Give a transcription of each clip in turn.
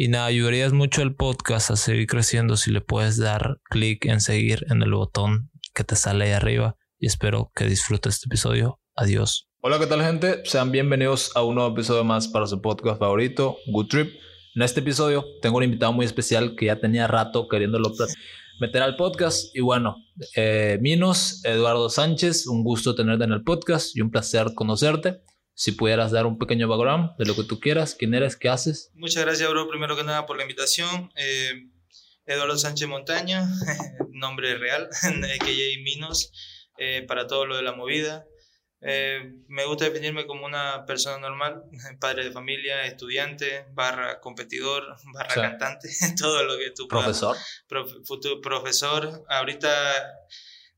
y nada, ayudarías mucho al podcast a seguir creciendo si le puedes dar clic en seguir en el botón que te sale ahí arriba. Y espero que disfrutes este episodio. Adiós. Hola, ¿qué tal gente? Sean bienvenidos a un nuevo episodio más para su podcast favorito, Good Trip. En este episodio tengo un invitado muy especial que ya tenía rato queriéndolo meter al podcast. Y bueno, eh, Minos, Eduardo Sánchez, un gusto tenerte en el podcast y un placer conocerte si pudieras dar un pequeño background de lo que tú quieras, quién eres, qué haces. Muchas gracias, bro, primero que nada por la invitación. Eh, Eduardo Sánchez Montaña, nombre real, KJ Minos, eh, para todo lo de la movida. Eh, me gusta definirme como una persona normal, padre de familia, estudiante, barra competidor, barra cantante, todo lo que tú Profesor. futuro profesor. Ahorita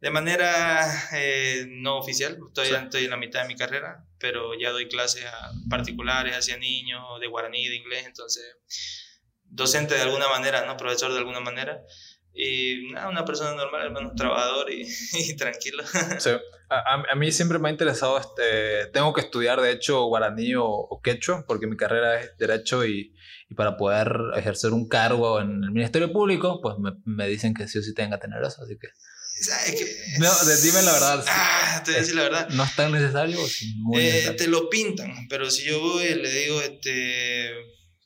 de manera eh, no oficial, todavía estoy en la mitad de mi carrera, pero ya doy clases a particulares hacia niños, de guaraní, de inglés, entonces docente de alguna manera, ¿no? Profesor de alguna manera. Y nada, una persona normal, hermano, trabajador y, tranquilo. Sí. A, a, mí siempre me ha interesado, este, tengo que estudiar de hecho guaraní o, o quechua, porque mi carrera es derecho y, y, para poder ejercer un cargo en el Ministerio Público, pues me, me dicen que sí o sí tenga que tener eso, así que no, dime la verdad. Ah, te voy a decir la verdad. ¿No es tan necesario? Eh, te lo pintan, pero si yo voy y le digo, este,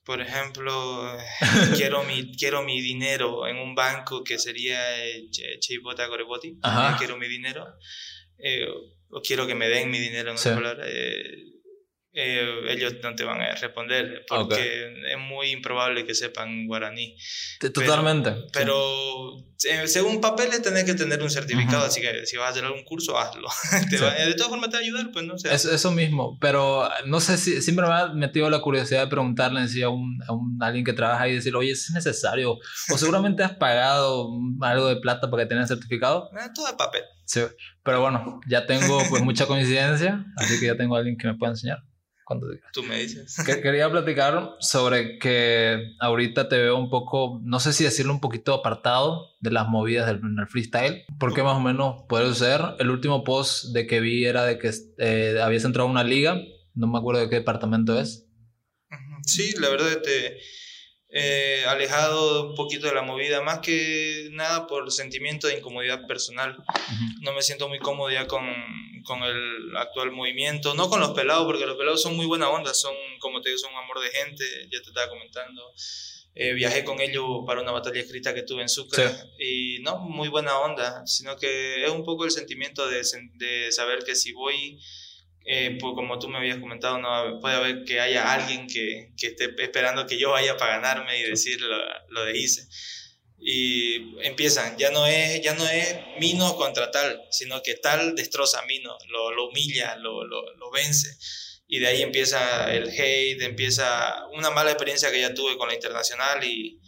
por ejemplo, quiero, mi, quiero mi dinero en un banco que sería Cheipota Coreboti, quiero mi dinero, eh, o quiero que me den mi dinero, en una palabra, eh, eh, ellos no te van a responder porque es muy improbable que sepan guaraní. Totalmente. Pero, eh, según papeles tenés que tener un certificado, así que si vas a hacer algún curso, hazlo. de todas formas te va a ayudar, pues no sé. eso mismo, pero no sé si siempre me ha metido la curiosidad de preguntarle a, un, a, un, alguien que trabaja y decir, oye, ¿es necesario? O seguramente has pagado algo de plata para que tengas certificado. Eh, todo de papel. Sí, pero bueno, ya tengo pues mucha coincidencia, así que ya tengo a alguien que me pueda enseñar cuando digas. Tú me dices. quería platicar sobre que ahorita te veo un poco, no sé si decirlo un poquito apartado de las movidas del, freestyle. ¿Por qué más o menos puede ser? El último post de que vi era de que eh, habías entrado a una liga, no me acuerdo de qué departamento es. Sí, la verdad, te eh, alejado un poquito de la movida, más que nada por sentimiento de incomodidad personal. No me siento muy cómodo ya con, con, el actual movimiento, no con los pelados, porque los pelados son muy buena onda, son, como te digo, son un amor de gente, ya te estaba comentando. Eh, viajé con ellos para una batalla escrita que tuve en Sucre y no, muy buena onda, sino que es un poco el sentimiento de, de saber que si voy eh, pues como tú me habías comentado, no puede haber que haya alguien que, que esté esperando que yo vaya para ganarme y decir lo, lo, de hice. Y empiezan, ya no es, ya no es Mino contra tal, sino que tal destroza a Mino, lo, lo humilla, lo, lo, vence. Y de ahí empieza el hate, empieza una mala experiencia que ya tuve con la internacional y,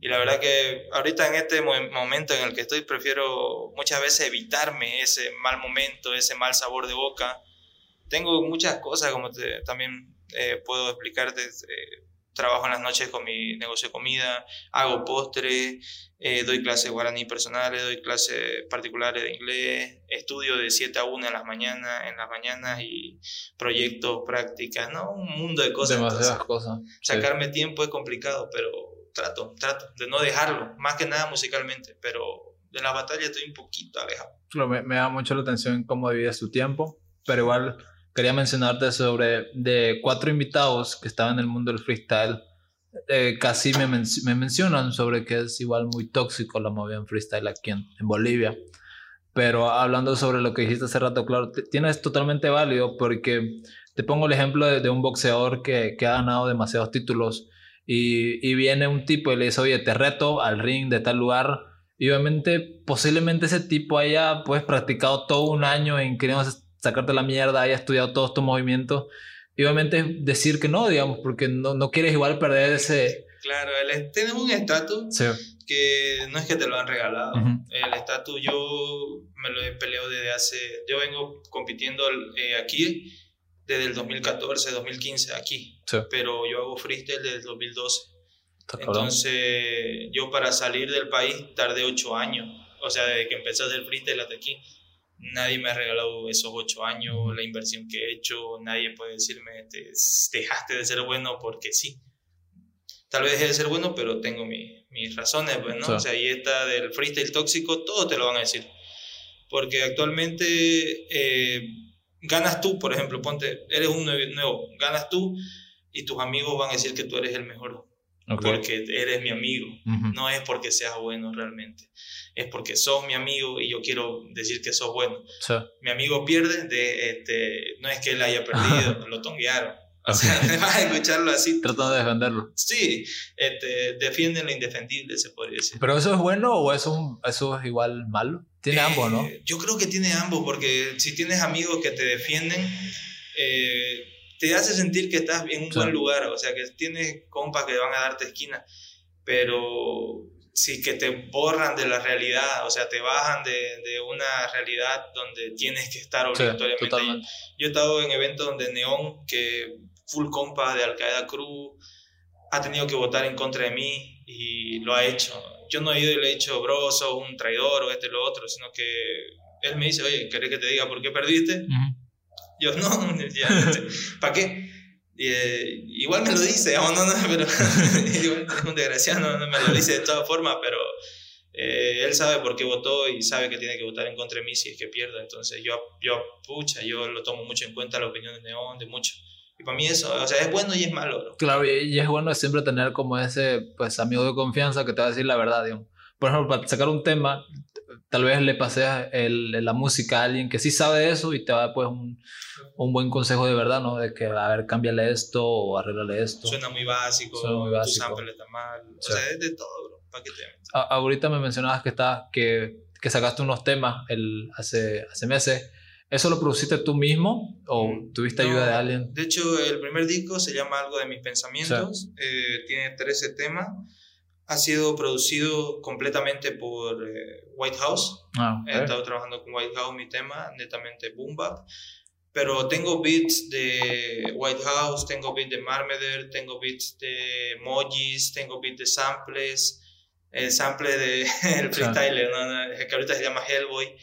y la verdad que ahorita en este momento en el que estoy prefiero muchas veces evitarme ese mal momento, ese mal sabor de boca tengo muchas cosas, como te, también eh, puedo explicarte. Eh, trabajo en las noches con mi negocio de comida, hago postres, eh, doy clases guaraní personales, doy clases particulares de inglés, estudio de 7 a 1 en las mañanas, en las mañanas y proyectos, prácticas, ¿no? Un mundo de cosas. Demasiadas cosas. Sacarme tiempo es complicado, pero trato, trato de no dejarlo, más que nada musicalmente, pero de la batalla estoy un poquito alejado. Me, me da mucho la atención cómo vivías tu tiempo, pero igual quería mencionarte sobre de cuatro invitados que estaban en el mundo del freestyle. Eh, casi me, me, mencionan sobre que es igual muy tóxico la movida en freestyle aquí en, en, Bolivia. Pero hablando sobre lo que dijiste hace rato, claro, tienes totalmente válido porque te pongo el ejemplo de, de un boxeador que, que, ha ganado demasiados títulos y, y, viene un tipo y le dice, oye, te reto al ring de tal lugar. Y obviamente, posiblemente ese tipo haya pues practicado todo un año en queriendo sacarte la mierda, haya estudiado todos tus movimientos. Y obviamente decir que no, digamos, porque no, no quieres igual perder ese... Claro, el, tienes un estatus que no es que te lo han regalado. El estatus yo me lo he peleado desde hace... Yo vengo compitiendo eh, aquí desde el 2014, 2015, aquí. Pero yo hago freestyle desde el 2012. Entonces, yo para salir del país tardé ocho años. O sea, desde que empecé a hacer freestyle hasta aquí nadie me ha regalado esos ocho años, la inversión que he hecho, nadie puede decirme, te, dejaste de ser bueno porque sí. Tal vez deje de ser bueno, pero tengo mis razones, pues, ¿no? O sea, y esta del freestyle tóxico, todo te lo van a decir. Porque actualmente eh, ganas tú, por ejemplo, ponte, eres un nuevo, ganas tú y tus amigos van a decir que tú eres el mejor porque eres mi amigo. No es porque seas bueno realmente. Es porque sos mi amigo y yo quiero decir que sos bueno. Mi amigo pierde, de, este, no es que él haya perdido, lo tonguearon. O sea, además de escucharlo así. Tratando de defenderlo. Sí, este, defienden lo indefendible, se podría decir. ¿Pero eso es bueno o eso, eso es igual malo? Tiene ambos, ¿no? Eh, yo creo que tiene ambos, porque si tienes amigos que te defienden, eh, te hace sentir que estás en un buen lugar, o sea, que tienes compas que van a darte esquina, pero sí que te borran de la realidad, o sea, te bajan de, de una realidad donde tienes que estar obligatoriamente. yo he estado en eventos donde Neón, que full compa de Al Qaeda Cruz, ha tenido que votar en contra de mí y lo ha hecho. Yo no he ido y le he dicho, bro, sos un traidor o este o lo otro, sino que él me dice, oye, ¿querés que te diga por qué perdiste? Yo, no, ¿para qué? Eh, igual me lo dice, no, no, pero igual es un desgraciado, no, me lo dice de todas formas, pero eh, él sabe por qué votó y sabe que tiene que votar en contra de mí si es que pierda. Entonces yo, yo, pucha, yo lo tomo mucho en cuenta, la opinión de Neón, de muchos. Y para mí eso, o sea, es bueno y es malo. Claro, y, es bueno siempre tener como ese, pues, amigo de confianza que te va a decir la verdad, digamos. Por ejemplo, para sacar un tema, tal vez le pases el, la música a alguien que sí sabe eso y te va a pues un, un, buen consejo de verdad, ¿no? De que, a ver, cámbiale esto o arreglale esto. Suena muy básico, Suena muy básico. tu sample está mal, o sea, es de todo, bro, ¿para qué te Ahorita me mencionabas que, está, que, que sacaste unos temas el, hace, hace meses. ¿Eso lo produciste tú mismo o mm, tuviste ayuda de alguien? De hecho, el primer disco se llama Algo de mis pensamientos, eh, tiene 13 temas ha sido producido completamente por eh, White House. Ah, He estado trabajando con White House mi tema, netamente boom bap. Pero tengo beats de White House, tengo beats de Marmeder, tengo beats de Mojis, tengo beats de samples, el sample de el freestyler, que ahorita se llama Hellboy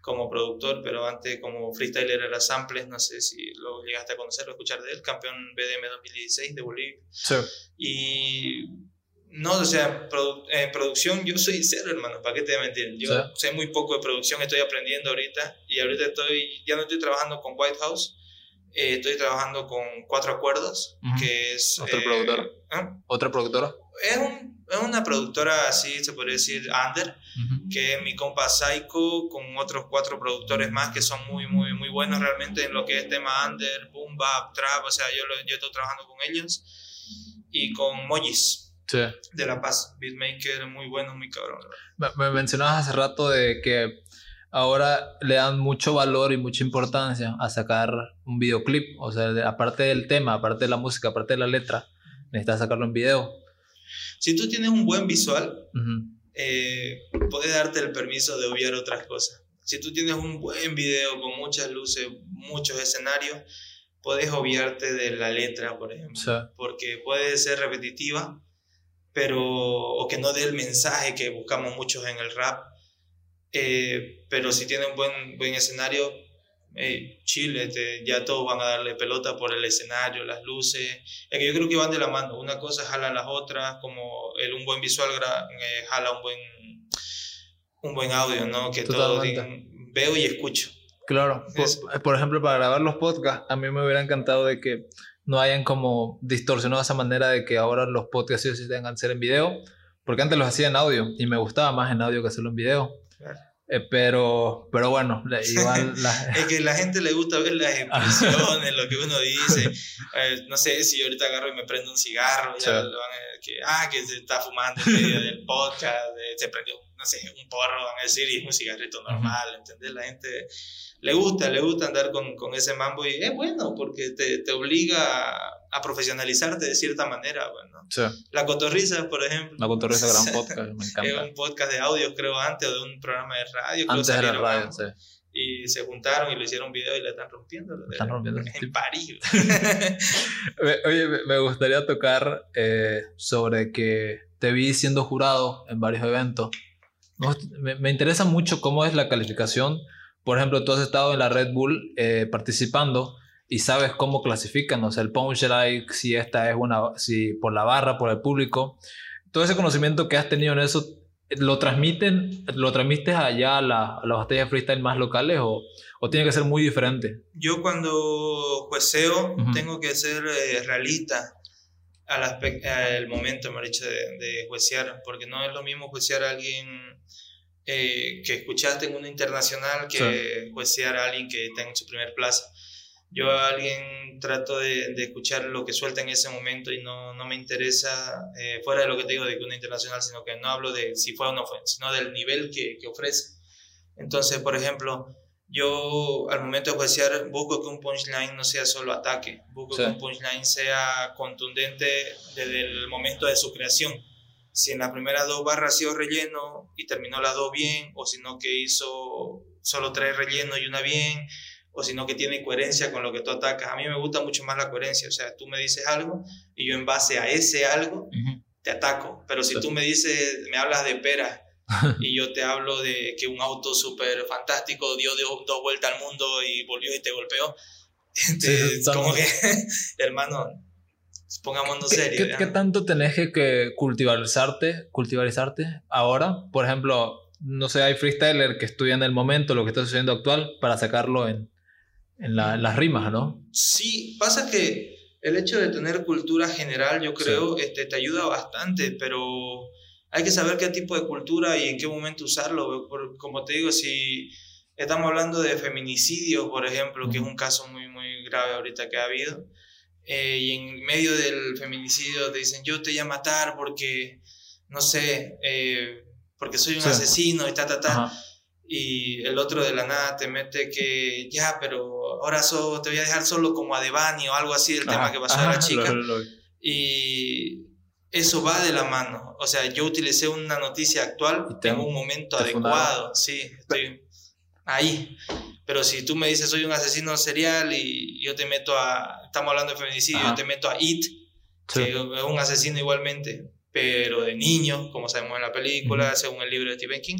como productor, pero antes como freestyler era samples, no sé si lo llegaste a conocer o escuchar de él, campeón BDM 2016 de Bolivia. Sí. Y no, o sea, en producción yo soy cero, hermano, ¿para qué te voy a mentir? Yo sé muy poco de producción, estoy aprendiendo ahorita y ahorita estoy, ya no estoy trabajando con White House, eh, estoy trabajando con Cuatro Acuerdos, que es... ¿Otra eh, productora? ¿eh? ¿Otra productora? Es, un, es, una productora así, se podría decir, under, que es mi compa Psycho, con otros cuatro productores más que son muy, muy, muy buenos realmente en lo que es tema under, boom, bap, trap, o sea, yo, yo estoy trabajando con ellos y con Mojis de La Paz. Beatmaker muy bueno, muy cabrón. Me, mencionabas hace rato de que ahora le dan mucho valor y mucha importancia a sacar un videoclip. O sea, aparte del tema, aparte de la música, aparte de la letra, necesitas sacarlo en video. Si tú tienes un buen visual, eh, puedes darte el permiso de obviar otras cosas. Si tú tienes un buen video con muchas luces, muchos escenarios, puedes obviarte de la letra, por ejemplo, porque puede ser repetitiva pero, o que no dé el mensaje que buscamos muchos en el rap. Eh, pero si tiene un buen, buen escenario, Chile, ya todos van a darle pelota por el escenario, las luces. Es que yo creo que van de la mano. Una cosa jala las otras, como el, un buen visual eh, jala un buen, un buen audio, ¿no? Que todos veo y escucho. Claro, por, por, ejemplo, para grabar los podcasts, a mí me hubiera encantado de que no hayan como distorsionado esa manera de que ahora los podcasts sí tengan que ser en video, porque antes los hacía en audio y me gustaba más en audio que hacerlo en video. Eh, pero, pero bueno, igual... es que a la gente le gusta ver las expresiones, lo que uno dice. Eh, no sé si ahorita agarro y me prendo un cigarro, ya van a, que, ah, que se está fumando en medio del podcast, se prendió, no sé, un porro, van a decir, y es un cigarrito normal, ¿entendés? La gente le gusta, le gusta andar con, con ese mambo y es bueno porque te, te obliga a, profesionalizarte de cierta manera. Bueno. Sí. La Cotorriza, por ejemplo. La Cotorriza, gran podcast, me encanta. Es un podcast de audio, creo, antes, o de un programa de radio. Antes era radio, sí. Y se juntaron y lo hicieron video y le están rompiendo. están rompiendo. En París. Oye, me gustaría tocar eh, sobre que te vi siendo jurado en varios eventos. Me, me interesa mucho cómo es la calificación por ejemplo, tú has estado en la Red Bull eh, participando y sabes cómo clasifican, o sea, el punchline, si esta es una, si por la barra, por el público. Todo ese conocimiento que has tenido en eso, ¿lo transmiten, lo transmites allá a, la, a las batallas freestyle más locales o, o, tiene que ser muy diferente? Yo cuando jueceo tengo que ser eh, realista al, al momento, me dicho, de, de juecear, porque no es lo mismo juecear a alguien eh, que escuchaste en una internacional que sí. a alguien que está en su primer plaza. Yo a alguien trato de, de, escuchar lo que suelta en ese momento y no, no me interesa, eh, fuera de lo que te digo de que una internacional, sino que no hablo de si fue o no fue, sino del nivel que, que ofrece. Entonces, por ejemplo, yo al momento de juiciar busco que un punchline no sea solo ataque, busco que un punchline sea contundente desde el momento de su creación. Si en las primeras dos barras ha sido relleno y terminó las dos bien, o si no que hizo solo tres rellenos y una bien, o si no que tiene coherencia con lo que tú atacas. A mí me gusta mucho más la coherencia, o sea, tú me dices algo y yo en base a ese algo te ataco, pero si tú me dices, me hablas de pera y yo te hablo de que un auto súper fantástico dio, dos vueltas al mundo y volvió y te golpeó, como que, hermano, Pongámonos serio. ¿Qué, ¿qué, tanto tenés que, cultivarizarte, cultivarizarte ahora? Por ejemplo, no sé, hay freestyler que estudian el momento, lo que está sucediendo actual, para sacarlo en, en, las rimas, ¿no? Sí, pasa que el hecho de tener cultura general, yo creo, este, te ayuda bastante, pero hay que saber qué tipo de cultura y en qué momento usarlo. como te digo, si estamos hablando de feminicidio, por ejemplo, que es un caso muy, muy grave ahorita que ha habido, eh, y en medio del feminicidio te dicen, yo te voy a matar porque, no sé, eh, porque soy un asesino y ta, ta, ta. Y el otro de la nada te mete que, ya, pero ahora te voy a dejar solo como a Devani o algo así, el tema que pasó a la chica. Y eso va de la mano. O sea, yo utilicé una noticia actual, tengo un momento adecuado, sí, estoy ahí. Pero si tú me dices soy un asesino serial y yo te meto a, estamos hablando de feminicidio, yo te meto a It, que es un asesino igualmente, pero de niño, como sabemos en la película, según el libro de Stephen King,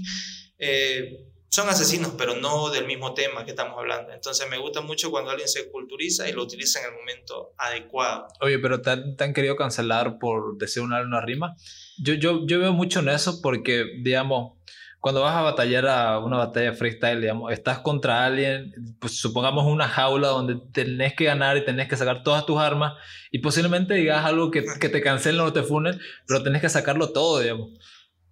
eh, son asesinos, pero no del mismo tema que estamos hablando. Entonces me gusta mucho cuando alguien se culturiza y lo utiliza en el momento adecuado. Oye, pero ¿te han, querido cancelar por decir una, una rima? Yo, yo, yo veo mucho en eso porque, digamos, cuando vas a batallar a una batalla freestyle, digamos, estás contra alguien, pues supongamos una jaula donde tenés que ganar y tenés que sacar todas tus armas y posiblemente digas algo que, que te cancelen o te funen, pero tenés que sacarlo todo, digamos.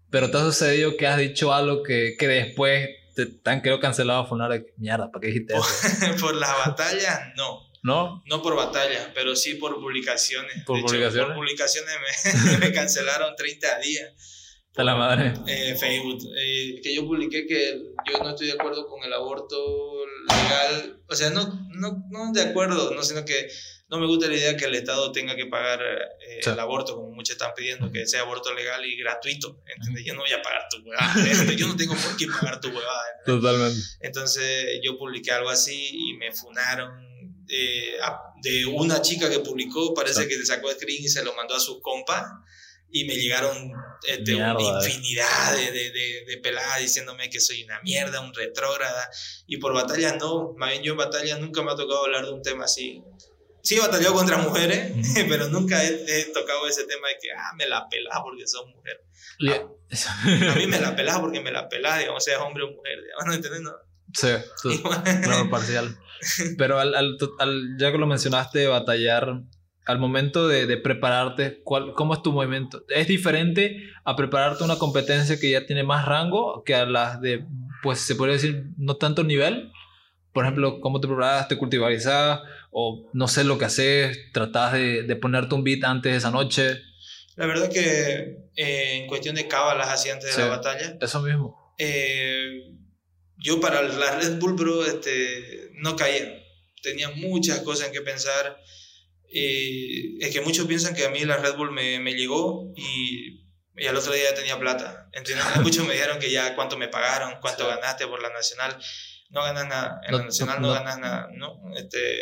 Pero te ha sucedido que has dicho algo que, que después te, te, han quedado cancelado a funar. Mierda, ¿para qué dijiste eso? por las batallas, no. ¿No? No por batallas, pero sí por publicaciones. ¿Por publicaciones? por publicaciones me, me cancelaron 30 días de la madre. Eh, Facebook. Eh, que yo publiqué que yo no estoy de acuerdo con el aborto legal. O sea, no, no, no de acuerdo, no, sino que no me gusta la idea que el Estado tenga que pagar eh, el aborto, como muchos están pidiendo, que sea aborto legal y gratuito. ¿entiendes? Yo no voy a pagar tu huevada. yo no tengo por qué pagar tu huevada. Totalmente. Entonces yo publiqué algo así y me funaron. de una chica que publicó, parece que se sacó screen y se lo mandó a su compa y me llegaron este, una infinidad de, de, de, peladas diciéndome que soy una mierda, un retrógrada. Y por batalla no, más bien yo en batalla nunca me ha tocado hablar de un tema así. Sí he batallado contra mujeres, pero nunca he, tocado ese tema de que, ah, me la pelas porque sos mujer. a mí me la pelas porque me la pelas, digamos, seas hombre o mujer, digamos, ¿no entiendes? No? Sí, claro, parcial. Pero al, al, ya que lo mencionaste, batallar, al momento de, de, prepararte, ¿cuál, ¿cómo es tu movimiento? ¿Es diferente a prepararte una competencia que ya tiene más rango que a las de, pues se podría decir, no tanto nivel? Por ejemplo, ¿cómo te preparas? ¿Te cultivarizas? ¿O no sé lo que haces? ¿Tratás de, de ponerte un beat antes de esa noche? La verdad que eh, en cuestión de cábalas hacía antes de la batalla. Eso mismo. Eh, yo para la Red Bull, bro, este, no caía. Tenía muchas cosas en que pensar. Y es que muchos piensan que a mí la Red Bull me, me llegó y, y, al otro día ya tenía plata. ¿entiendes? muchos me dijeron que ya cuánto me pagaron, cuánto ganaste por la Nacional. No ganas nada. En la Nacional no, ganas nada. No, este,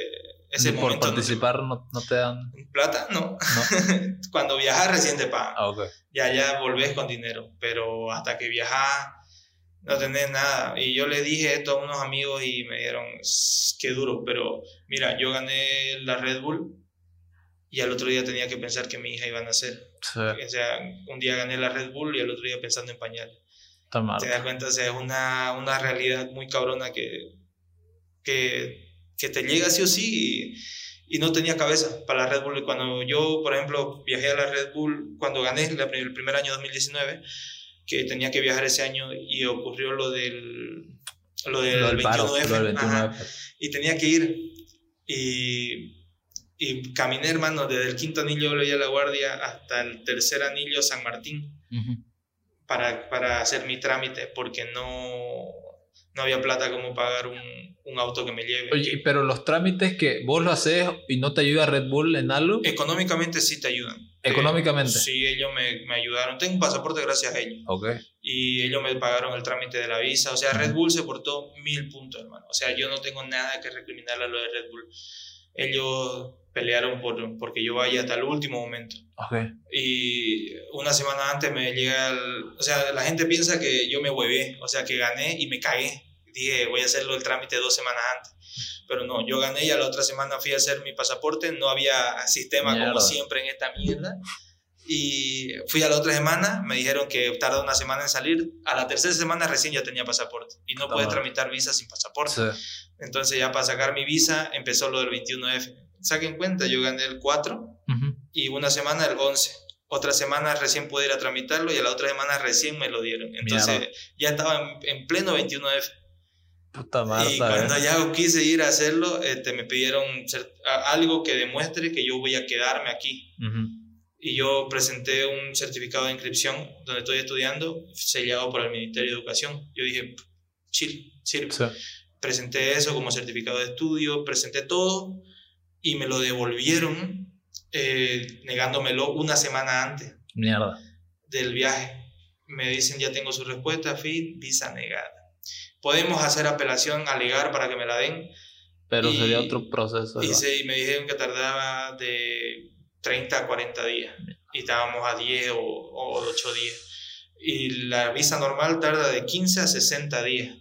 ese por momento participar no, no, te dan plata no, cuando viajas recién te pagan ah, okay. ya ya volvés con dinero pero hasta que viajas no tenés nada. Y yo le dije esto a unos amigos y me dijeron, qué duro, pero mira, yo gané la Red Bull y al otro día tenía que pensar que mi hija iba a nacer. O sea, un día gané la Red Bull y al otro día pensando en pañal. Te das cuenta, o sea, es una, una realidad muy cabrona que, que, que te llega sí o sí y, y, no tenía cabeza para la Red Bull. Y cuando yo, por ejemplo, viajé a la Red Bull, cuando gané el primer año 2019, que tenía que viajar ese año y ocurrió lo del, lo del, 21F. y tenía que ir. Y, y caminé, hermano, desde el quinto anillo de la Guardia hasta el tercer anillo San Martín para, para hacer mi trámite, porque no, no había plata como pagar un, un auto que me lleve. Oye, pero los trámites que vos lo haces y no te ayuda Red Bull en algo. Económicamente sí te ayudan. Económicamente. sí, ellos me, me, ayudaron. Tengo un pasaporte gracias a ellos. Ok. Y ellos me pagaron el trámite de la visa. O sea, Red Bull se portó mil puntos, hermano. O sea, yo no tengo nada que recriminarle a lo de Red Bull. Ellos pelearon por porque yo vaya hasta el último momento. Okay. Y una semana antes me llega el, O sea, la gente piensa que yo me huevé, o sea, que gané y me cagué. Dije, voy a hacerlo el trámite dos semanas antes. Pero no, yo gané y a la otra semana fui a hacer mi pasaporte. No había sistema como siempre en esta mierda. Y fui a la otra semana, me dijeron que tarda una semana en salir. A la tercera semana recién ya tenía pasaporte. Y no pude tramitar visa sin pasaporte. Entonces ya para sacar mi visa empezó lo del 21F. Saquen cuenta, yo gané el 4 y una semana el 11 otra semana recién pude ir a tramitarlo y a la otra semana recién me lo dieron. Entonces ya estaba en, en pleno 21F. Puta Marta, y cuando eh. ya quise ir a hacerlo, este, me pidieron algo que demuestre que yo voy a quedarme aquí. Y yo presenté un certificado de inscripción donde estoy estudiando, sellado por el Ministerio de Educación. Yo dije, chill, sirve. Presenté eso como certificado de estudio, presenté todo y me lo devolvieron eh, negándomelo una semana antes. Mierda. Del viaje. Me dicen, ya tengo su respuesta, fin, visa negada. Podemos hacer apelación, alegar para que me la den. Pero sería otro proceso. Y, y me dijeron que tardaba de 30 a 40 días. Y estábamos a 10 o, o 8 días. Y la visa normal tarda de 15 a 60 días.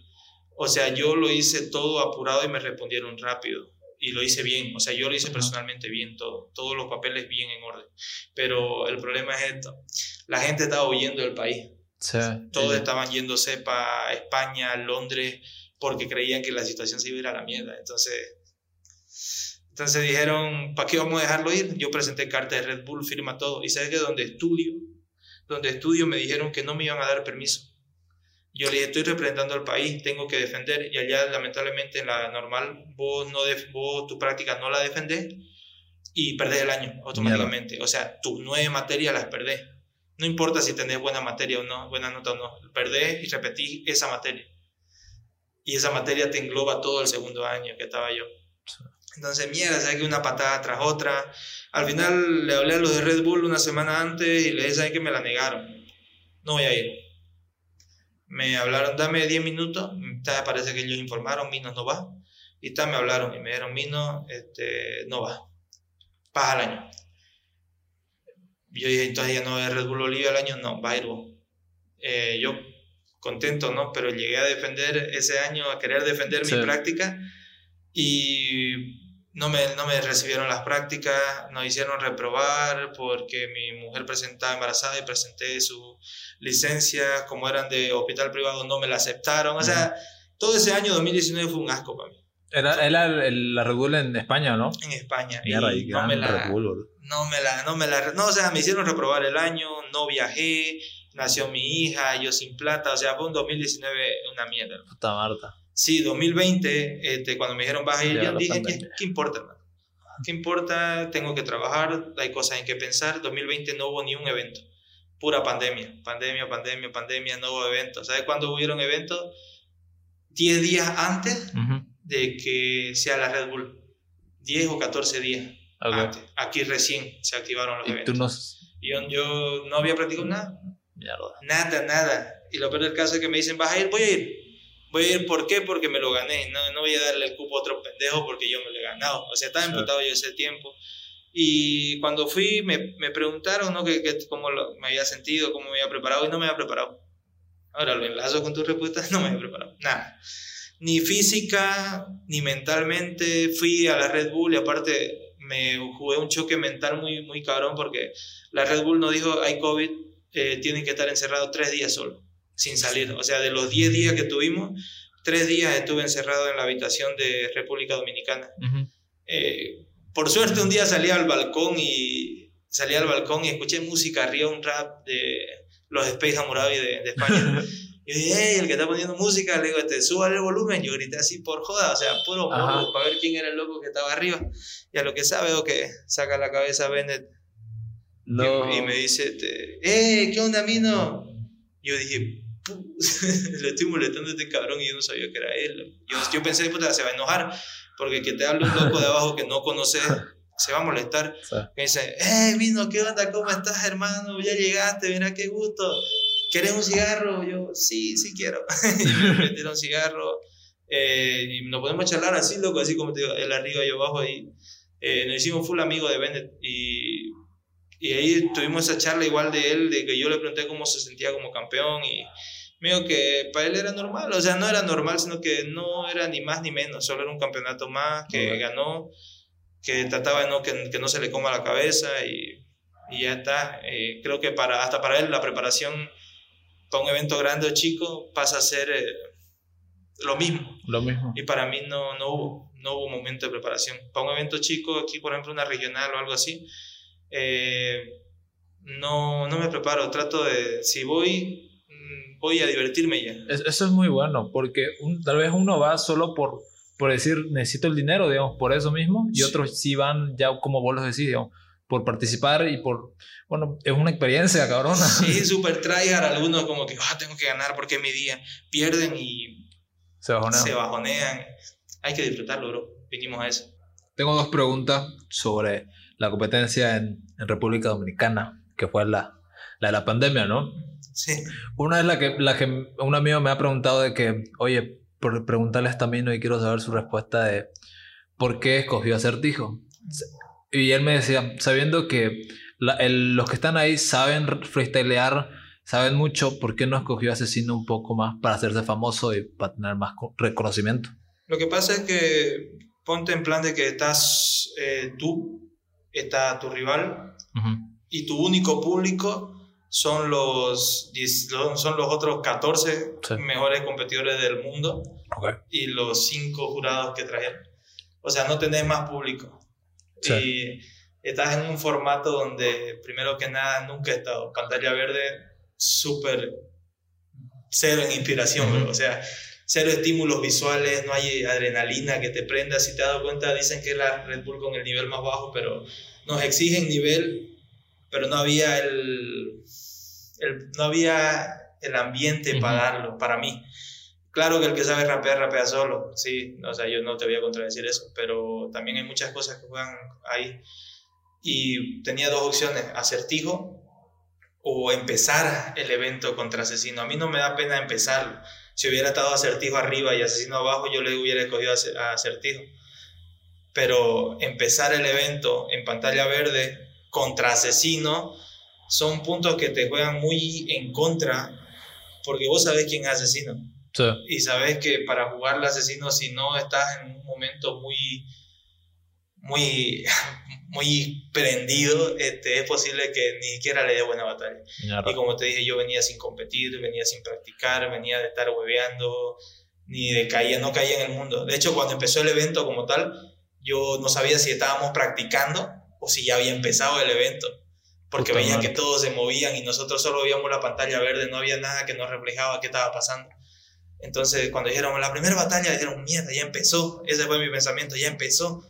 O sea, yo lo hice todo apurado y me respondieron rápido. Y lo hice bien. O sea, yo lo hice personalmente bien todo. Todos los papeles bien en orden. Pero el problema es esto. La gente estaba huyendo del país. Todos estaban yéndose para España, Londres, porque creían que la situación se iba a ir a la mierda. Entonces, entonces dijeron, ¿para qué vamos a dejarlo ir? Yo presenté carta de Red Bull, firma todo. Y sabes que donde estudio, donde estudio me dijeron que no me iban a dar permiso. Yo le dije, estoy representando al país, tengo que defender. Y allá, lamentablemente, en la normal, vos, no vos tu práctica no la defendés y perdés el año automáticamente. O sea, tus nueve materias las perdés. No importa si tenés buena materia o no, buena nota o no, perdés y repetís esa materia. Y esa materia te engloba todo el segundo año que estaba yo. Entonces, mierda, ¿sabes que una patada tras otra? Al final le hablé a los de Red Bull una semana antes y le dije, ¿sabes que me la negaron? No voy a ir. Me hablaron, dame 10 minutos. Parece que ellos informaron, Minos no va. Y me hablaron y me dijeron, Minos este, no va. Pasa el año yo dije, entonces ya no de Red Bull Bolivia al año, no, va a ir eh, yo contento, ¿no? Pero llegué a defender ese año, a querer defender mi práctica y no me, no me recibieron las prácticas, nos hicieron reprobar porque mi mujer presentaba embarazada y presenté su licencia, como eran de hospital privado, no me la aceptaron. O sea, todo ese año 2019 fue un asco para mí. Era, era la Red Bull en España, ¿no? En España. y no me la, no me la, no me la, no, o sea, me hicieron reprobar el año, no viajé, nació mi hija, yo sin plata, o sea, fue un 2019 una mierda. Puta Marta. Sí, 2020, este, cuando me dijeron vas a ir, yo dije, ¿qué, importa? ¿Qué importa? Tengo que trabajar, hay cosas en que pensar. 2020 no hubo ni un evento, pura pandemia, pandemia, pandemia, pandemia, no hubo eventos. ¿Sabes cuándo hubieron eventos? 10 días antes de que sea la Red Bull. 10 o 14 días antes. Aquí recién se activaron los eventos. ¿Y yo, yo no había practicado nada. Nada, nada. Y lo peor del caso es que me dicen, vas a ir, voy a ir voy a ir, ¿por qué? Porque me lo gané, no, no voy a darle el cupo a otro pendejo porque yo me lo he ganado, o sea, estaba emputado yo ese tiempo. Y cuando fui, me, me preguntaron, ¿no? Que, que cómo lo, me había sentido, cómo me había preparado, y no me había preparado. Ahora lo enlazo con tu respuesta, no me había preparado, nada. Ni física, ni mentalmente. Fui a la Red Bull y aparte me jugué un choque mental muy, muy cabrón porque la Red Bull no dijo, hay COVID, eh, tienen que estar encerrados tres días solo sin salir. O sea, de los 10 días que tuvimos, 3 días estuve encerrado en la habitación de República Dominicana. Eh, por suerte un día salí al balcón y salí al balcón y escuché música arriba, un rap de los Space Hammurabi de, de España. y dije, hey, el que está poniendo música, le digo, este, súbale el volumen. Yo grité así por joda, o sea, puro morbo, para ver quién era el loco que estaba arriba. Y a lo que sabe, o que saca la cabeza Bennett no. y, me dice, este, hey, ¿qué onda, Mino? Yo dije, le estoy molestando a este cabrón y yo no sabía que era él. Yo, yo pensé, puta, se va a enojar, porque que te hable un loco de abajo que no conoces, se va a molestar. Me dice, eh, vino, ¿qué onda? ¿Cómo estás, hermano? Ya llegaste, mira qué gusto. ¿Quieres un cigarro? Yo, sí, sí quiero. y me metieron un cigarro. Eh, y nos podemos charlar así, loco, así como te digo, él arriba y yo abajo. Y eh, nos hicimos full amigo de Bennett. Y, y ahí tuvimos esa charla igual de él, de que yo le pregunté cómo se sentía como campeón. Y Mío que para él era normal, o sea, no era normal, sino que no era ni más ni menos, solo era un campeonato más que ganó, que trataba de no, que, que, no se le coma la cabeza y, y ya está. Eh, creo que para, hasta para él la preparación para un evento grande o chico pasa a ser eh, lo mismo. Lo mismo. Y para mí no, no, hubo, no hubo momento de preparación. Para un evento chico, aquí por ejemplo una regional o algo así, eh, no, no me preparo, trato de, si voy, voy a divertirme ya. Eso es muy bueno, porque tal vez uno va solo por, por decir, necesito el dinero, digamos, por eso mismo, y otros sí van ya como vos lo decís, digamos, por participar y por, bueno, es una experiencia, cabrona. Sí, súper tryhard, algunos como que, ah, tengo que ganar porque es mi día, pierden y se bajonean. se bajonean. Hay que disfrutarlo, bro, vinimos a eso. Tengo dos preguntas sobre la competencia en, en República Dominicana, que fue la, la de la pandemia, ¿no? Una es la que, la que un amigo me ha preguntado de que, oye, por preguntarle a esta mino y quiero saber su respuesta de por qué escogió acertijo. Y él me decía, sabiendo que los que están ahí saben freestylear, saben mucho, ¿por qué no escogió asesino un poco más para hacerse famoso y para tener más reconocimiento? Lo que pasa es que ponte en plan de que estás eh, tú, está tu rival y tu único público son los, son los otros 14 mejores competidores del mundo y los 5 jurados que trajeron. O sea, no tenés más público. Y estás en un formato donde, primero que nada, nunca he estado. Pantalla verde, súper cero en inspiración, o sea, cero estímulos visuales, no hay adrenalina que te prenda. Si te has dado cuenta, dicen que es la Red Bull con el nivel más bajo, pero nos exigen nivel pero no había el, no había el ambiente para darlo, para mí. Claro que el que sabe rapear, rapea solo, sí, o sea, yo no te voy a contradecir eso, pero también hay muchas cosas que juegan ahí. Y tenía dos opciones, acertijo o empezar el evento contra asesino. A mí no me da pena empezarlo. Si hubiera estado acertijo arriba y asesino abajo, yo le hubiera escogido a acertijo. Pero empezar el evento en pantalla verde contra asesino son puntos que te juegan muy en contra porque vos sabés quién es asesino. Y sabés que para jugar al asesino, si no estás en un momento muy muy, muy prendido, este, es posible que ni siquiera le dé buena batalla. Y como te dije, yo venía sin competir, venía sin practicar, venía de estar hueveando, ni de caer, no caía en el mundo. De hecho, cuando empezó el evento como tal, yo no sabía si estábamos practicando o si ya había empezado el evento, porque veía que todos se movían y nosotros solo veíamos la pantalla verde, no había nada que nos reflejaba qué estaba pasando. Entonces, cuando dijeron la primera batalla, dijeron, mierda, ya empezó. Ese fue mi pensamiento, ya empezó.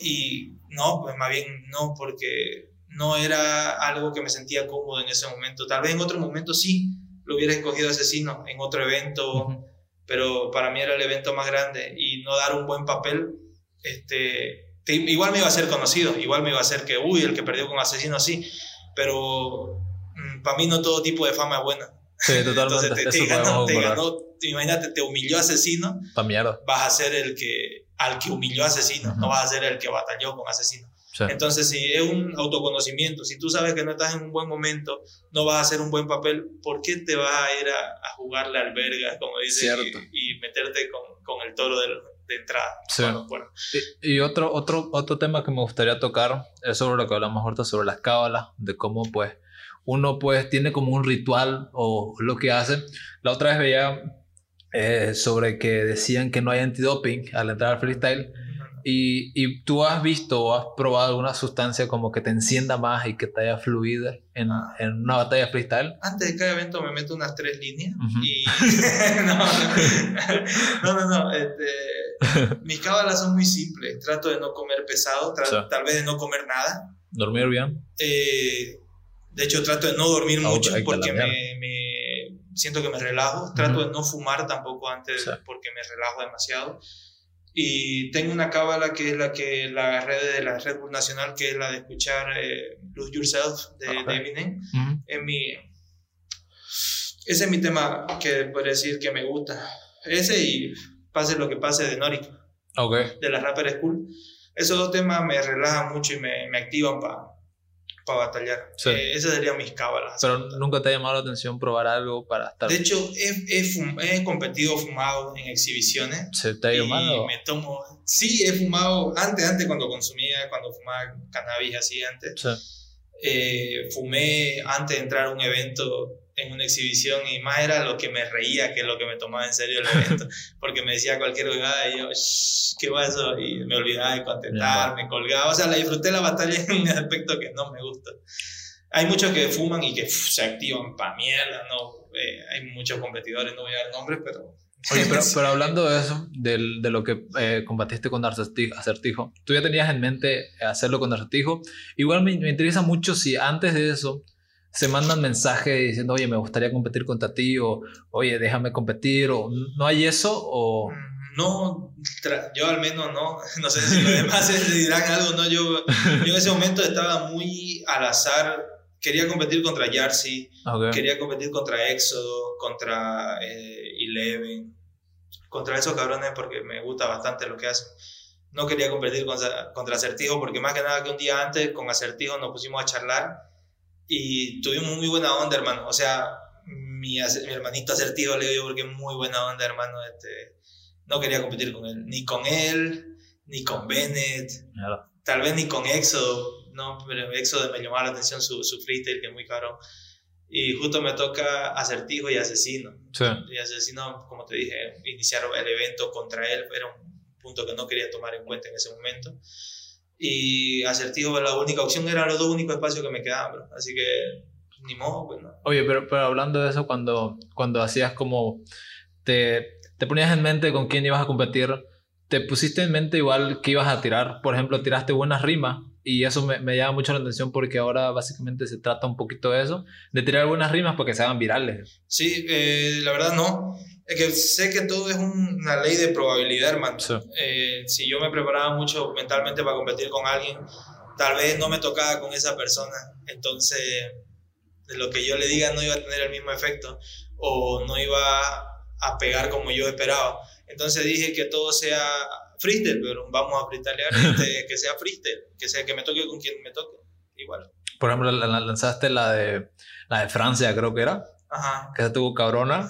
Y no, pues más bien no, porque no era algo que me sentía cómodo en ese momento. Tal vez en otro momento sí lo hubiera escogido asesino, en otro evento, pero para mí era el evento más grande y no dar un buen papel, este, igual me iba a ser conocido, igual me iba a ser que, uy, el que perdió con asesino sí, pero mm, para mí no todo tipo de fama es buena. Sí, totalmente. Entonces te, ganó, te ganó, imagínate, te humilló asesino, mierda. vas a ser el que al que humilló asesino, no vas a ser el que batalló con asesino. Entonces, si es un autoconocimiento, si tú sabes que no estás en un buen momento, no vas a hacer un buen papel, ¿por qué te vas a ir a, jugarle al verga, como dice, y, meterte con, con, el toro de, de entrada? Sí. Bueno, Y, y, otro, otro, otro tema que me gustaría tocar es sobre lo que hablamos ahorita, sobre las cábalas, de cómo pues uno pues tiene como un ritual o lo que hace. La otra vez veía eh, sobre que decían que no hay antidoping al entrar al freestyle. Y, y, tú has visto o has probado alguna sustancia como que te encienda más y que te haya fluido en, ah. en una batalla freestyle? Antes de cada evento me meto unas tres líneas y... no, no, no, no este, mis cábalas son muy simples. Trato de no comer pesado, tal vez de no comer nada. ¿Dormir bien? Eh, de hecho, trato de no dormir mucho porque me, siento que me relajo. Trato de no fumar tampoco antes porque me relajo demasiado. Y tengo una cábala que es la que la agarré de la Red Bull Nacional, que es la de escuchar eh, Lose Yourself de, Eminem. en mi, ese es mi tema que podría decir que me gusta. Ese y Pase lo que pase de Norik. De la Rapper School. Esos dos temas me relajan mucho y me, me activan para para batallar. Sí. Eh, esas serían mis cábalas. Pero nunca te ha llamado la atención probar algo para estar. De hecho, he, he, competido fumado en exhibiciones. ¿Se te ha llamado? Me tomo. Sí, he fumado antes, antes cuando consumía, cuando fumaba cannabis así antes. Sí. Eh, fumé antes de entrar a un evento en una exhibición y más era lo que me reía que lo que me tomaba en serio el evento, porque me decía cualquier jugada y yo, ¿qué pasó? Y me olvidaba de contestar, me colgaba, o sea, la disfruté la batalla en un aspecto que no me gusta. Hay muchos que fuman y que se activan pa' mierda, ¿no? Eh, hay muchos competidores, no voy a dar nombres, pero... Oye, pero, hablando de eso, de, de lo que eh, combatiste con acertijo, ¿tú ya tenías en mente hacerlo con acertijo? Igual me, me interesa mucho si antes de eso se mandan mensajes diciendo, oye, me gustaría competir contra ti, o oye, déjame competir, o no hay eso, o... No, yo al menos no, no sé si los demás dirán algo, no, yo, yo en ese momento estaba muy al azar, quería competir contra Jersey, quería competir contra Éxodo, contra eh, Eleven, contra esos cabrones porque me gusta bastante lo que hacen. No quería competir contra, contra Acertijo porque más que nada que un día antes con Acertijo nos pusimos a charlar y tuvimos muy buena onda, hermano. O sea, mi, mi hermanito asertivo le digo porque es muy buena onda, hermano. Este, no quería competir con él, ni con él, ni con Bennett, tal vez ni con Éxodo, no, pero Éxodo me llamaba la atención su, su freestyle, que es muy caro. Y justo me toca acertijo y asesino. Y asesino, como te dije, iniciar el evento contra él era un punto que no quería tomar en cuenta en ese momento y acertijo la única opción, eran los dos únicos espacios que me quedaban, bro. Así que ni modo, pues no. Oye, pero, pero hablando de eso, cuando, cuando hacías como, te, te ponías en mente con quién ibas a competir, te pusiste en mente igual que ibas a tirar, por ejemplo, tiraste buenas rimas y eso me, me, llama mucho la atención porque ahora básicamente se trata un poquito de eso, de tirar buenas rimas porque se hagan virales. Sí, eh, la verdad no. Es que sé que todo es una ley de probabilidad, hermano. Eh, si yo me preparaba mucho mentalmente para competir con alguien, tal vez no me tocaba con esa persona. Entonces, lo que yo le diga no iba a tener el mismo efecto o no iba a pegar como yo esperaba. Entonces dije que todo sea freestyle, pero vamos a freestylear este, que sea freestyle, que sea que me toque con quien me toque. Igual. Por ejemplo, lanzaste la de, la de Francia, creo que era. Ajá. Que se tuvo cabrona.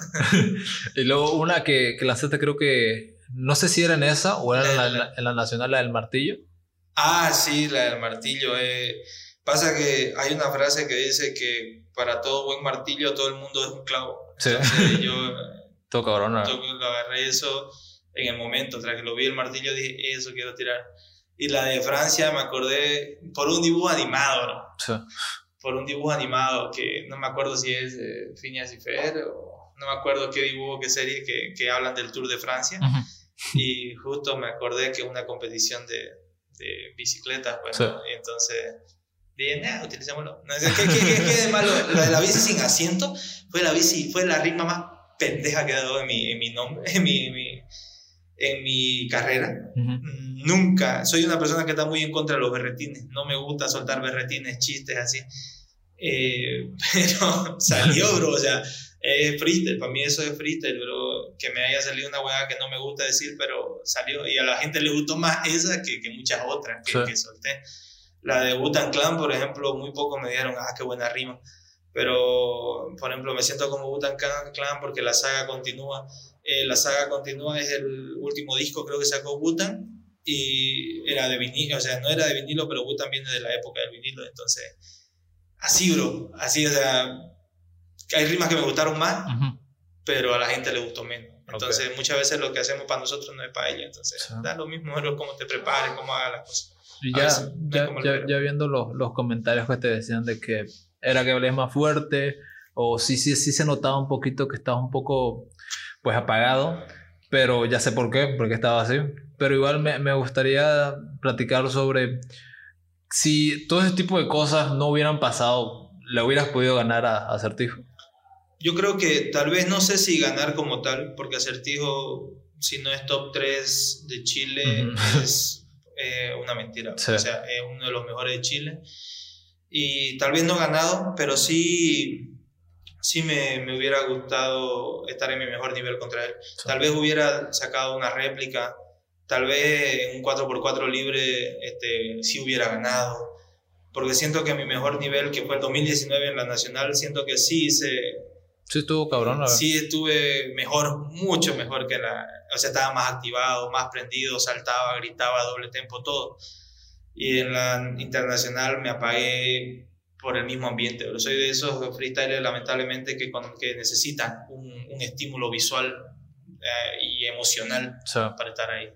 y luego una que, que lanzaste, creo que. No sé si era en esa o era en la, en la, nacional, la del martillo. Ah, sí, la del martillo. Eh. Pasa que hay una frase que dice que para todo buen martillo todo el mundo es un clavo. Sí. yo todo cabrón, lo agarré eso en el momento, tras que lo vi el martillo dije, eso quiero tirar. Y la de Francia me acordé por un dibujo animado, ¿no? Sí. Por un dibujo animado que no me acuerdo si es de Phineas y Fer o no me acuerdo qué dibujo, qué serie que, que hablan del Tour de Francia. Y justo me acordé que una competición de, de bicicletas, pues, y entonces dije, nah, utilicémoslo. ¿Qué, qué, qué, de malo? Lo de la bici sin asiento fue la bici, fue la rima más pendeja que he dado en mi, en mi nombre, en mi, mi en mi carrera. Nunca, soy una persona que está muy en contra de los berretines, no me gusta soltar berretines, chistes así. Eh, pero salió, bro, o sea, es freestyle, para mí eso es freestyle, bro, que me haya salido una hueá que no me gusta decir, pero salió, y a la gente le gustó más esa que, que muchas otras que, que, solté. La de Butan Clan, por ejemplo, muy poco me dieron, ah, qué buena rima, pero, por ejemplo, me siento como Butan Clan porque la saga continúa, eh, la saga continúa es el último disco creo que sacó Butan y era de vinilo, o sea, no era de vinilo, pero Butan viene de la época del vinilo, entonces, así, bro, así, o sea, hay rimas que me gustaron más, pero a la gente le gustó menos. Entonces, muchas veces lo que hacemos para nosotros no es para ella, entonces, da lo mismo cómo te prepares, cómo hagas las cosas. Y ya, ya, ya, ya, viendo los, los comentarios que te decían de que era que hablé más fuerte, o sí, sí, sí se notaba un poquito que estabas un poco pues apagado, pero ya sé por qué, porque estaba así. Pero igual me, me gustaría platicar sobre si todo ese tipo de cosas no hubieran pasado, ¿le hubieras podido ganar a, Acertijo? Yo creo que tal vez no sé si ganar como tal, porque Acertijo, si no es top 3 de Chile, es eh, una mentira. O sea, es uno de los mejores de Chile. Y tal vez no ganado, pero sí sí me, me, hubiera gustado estar en mi mejor nivel contra él. Tal vez hubiera sacado una réplica, tal vez un 4x4 libre este, sí hubiera ganado, porque siento que mi mejor nivel, que fue el 2019 en la Nacional, siento que sí hice... Sí estuvo cabrón, Sí estuve mejor, mucho mejor que la... O sea, estaba más activado, más prendido, saltaba, gritaba, doble tempo, todo. Y en la internacional me apagué por el mismo ambiente. Pero soy de esos freestylers, lamentablemente, que, que necesitan un, un estímulo visual eh, y emocional para estar ahí.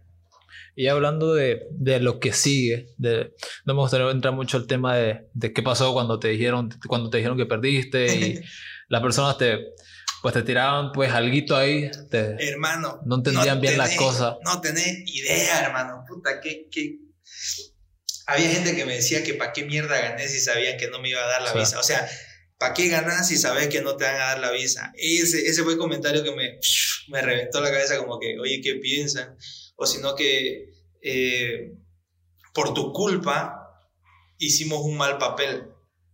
Y hablando de, de, lo que sigue, de, no me gustaría entrar mucho al tema de, de, qué pasó cuando te dijeron, cuando te dijeron que perdiste y las personas te, pues te tiraban pues alguito ahí. hermano. No entendían bien las cosas. No tenés idea, hermano. Puta, qué, qué, había gente que me decía que para qué mierda gané si sabían que no me iba a dar la visa. O sea, ¿para qué ganas si sabes que no te van a dar la visa? Ese, ese fue el comentario que me, me reventó la cabeza como que, oye, ¿qué piensan? O sino que eh, por tu culpa hicimos un mal papel.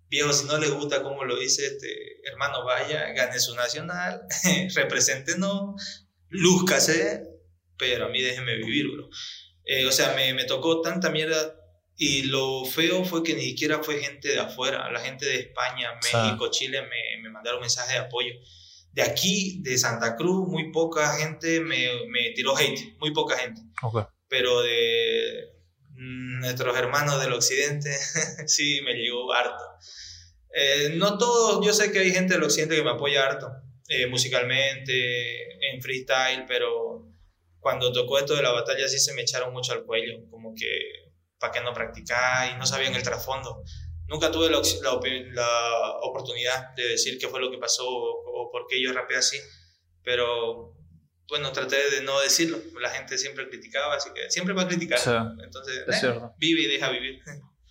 Viejo, si no les gusta cómo lo dice este hermano, vaya, gane su nacional, represéntenos, lúzcase, pero a mí déjeme vivir, bro. Eh, o sea, me, me tocó tanta mierda y lo feo fue que ni siquiera fue gente de afuera, la gente de España, México, Chile me, me, mandaron mensajes de apoyo. De aquí, de Santa Cruz, muy poca gente me, me tiró hate, muy poca gente. Pero de nuestros hermanos del occidente, sí, me llegó harto. Eh, no todos, yo sé que hay gente del occidente que me apoya harto, eh, musicalmente, en freestyle, pero cuando tocó esto de la batalla sí se me echaron mucho al cuello, como que para qué no practicar y no sabían el trasfondo. Nunca tuve la, la, oportunidad de decir qué fue lo que pasó o, por qué yo rapeé así, pero bueno, traté de no decirlo. La gente siempre criticaba, así que siempre va a criticar. Entonces, eh, vive y deja vivir.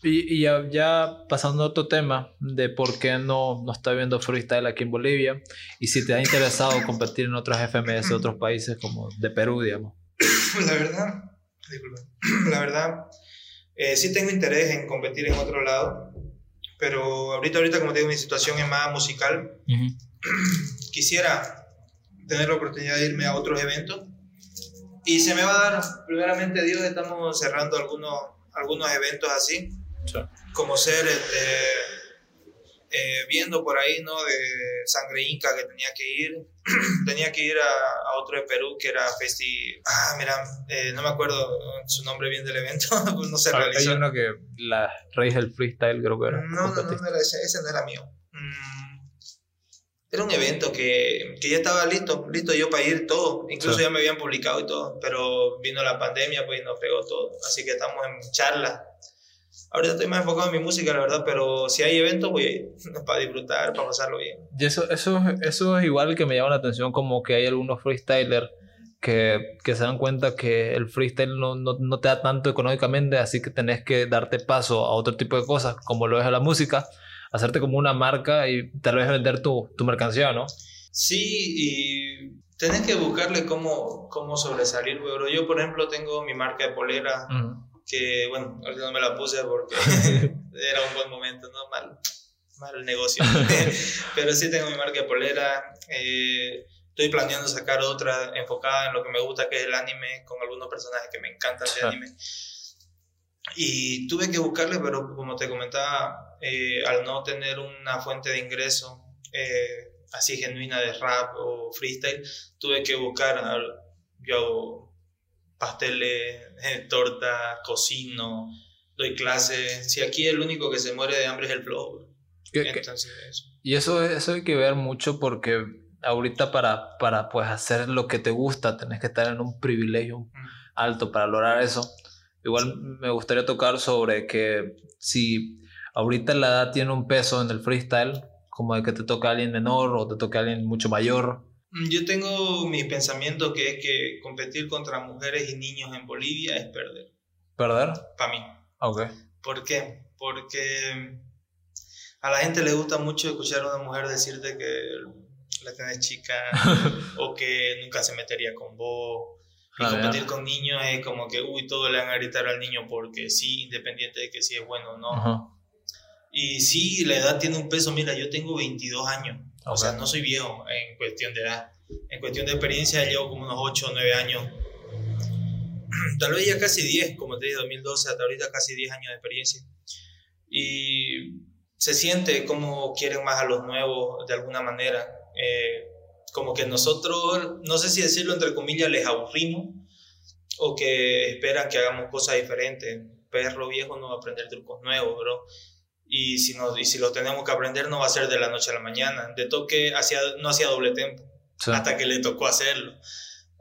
Y, y ya, ya, pasando a otro tema de por qué no, no está viendo freestyle aquí en Bolivia y si te ha interesado competir en otras FMS de otros países como de Perú, digamos. La verdad, disculpa, la verdad, eh, sí tengo interés en competir en otro lado, pero ahorita, ahorita como te digo, mi situación es más musical. Quisiera tener la oportunidad de irme a otros eventos. Y se me va a dar, primeramente Dios, estamos cerrando algunos, algunos eventos así, como ser este, eh, viendo por ahí, ¿no? De Sangre Inca que tenía que ir. tenía que ir a, a, otro de Perú que era Festi. Ah, mira, eh, no me acuerdo su nombre bien del evento. no se ah, realizó. Hay uno que la raíz del freestyle, creo que era. No, no, no, no era ese, ese no era mío. Mm, era un evento que, que, ya estaba listo, listo yo para ir todo. Incluso sí. ya me habían publicado y todo, pero vino la pandemia, pues y nos pegó todo. Así que estamos en charla Ahorita estoy más enfocado en mi música, la verdad, pero si hay eventos, voy a ir para disfrutar, para pasarlo bien. Y eso, eso, eso es igual que me llama la atención, como que hay algunos freestylers que, que se dan cuenta que el freestyle no, no, no, te da tanto económicamente, así que tenés que darte paso a otro tipo de cosas, como lo es a la música, hacerte como una marca y tal vez vender tu, tu mercancía, ¿no? Sí, y tenés que buscarle cómo, cómo sobresalir, pero yo, por ejemplo, tengo mi marca de polera. Uh -huh que bueno, ahorita no me la puse porque era un buen momento, ¿no? Mal, mal negocio. Pero sí tengo mi marca de polera. Eh, estoy planeando sacar otra enfocada en lo que me gusta, que es el anime, con algunos personajes que me encantan de anime. Y tuve que buscarle, pero como te comentaba, eh, al no tener una fuente de ingreso eh, así genuina de rap o freestyle, tuve que buscar, yo pasteles, eh, torta, cocino, doy clases. Si aquí el único que se muere de hambre es el flow. Entonces. Y eso, eso hay que ver mucho porque ahorita para, para pues hacer lo que te gusta tenés que estar en un privilegio mm. alto para lograr eso. Igual me gustaría tocar sobre que si ahorita la edad tiene un peso en el freestyle, como de que te toca alguien menor o te toca alguien mucho mayor, yo tengo mi pensamiento que es que competir contra mujeres y niños en Bolivia es perder. ¿Perder? Para mí. Ok. ¿Por qué? Porque a la gente le gusta mucho escuchar a una mujer decirte que la tenés chica o que nunca se metería con vos. Y ah, competir con niños es como que, uy, todo le van a gritar al niño porque sí, independiente de que si es bueno o no. Uh -huh. Y sí, la edad tiene un peso. Mira, yo tengo 22 años. O sea, no soy viejo en cuestión de edad. En cuestión de experiencia llevo como unos 8 o 9 años. Tal vez ya casi 10, como te dije, 2012 hasta ahorita casi 10 años de experiencia. Y se siente como quieren más a los nuevos de alguna manera. Eh, como que nosotros, no sé si decirlo entre comillas, les aburrimos o que esperan que hagamos cosas diferentes. Perro viejo no va a aprender trucos nuevos, bro y si, no, y si lo tenemos que aprender no va a ser de la noche a la mañana. De toque hacía, no hacía doble tempo sí. hasta que le tocó hacerlo.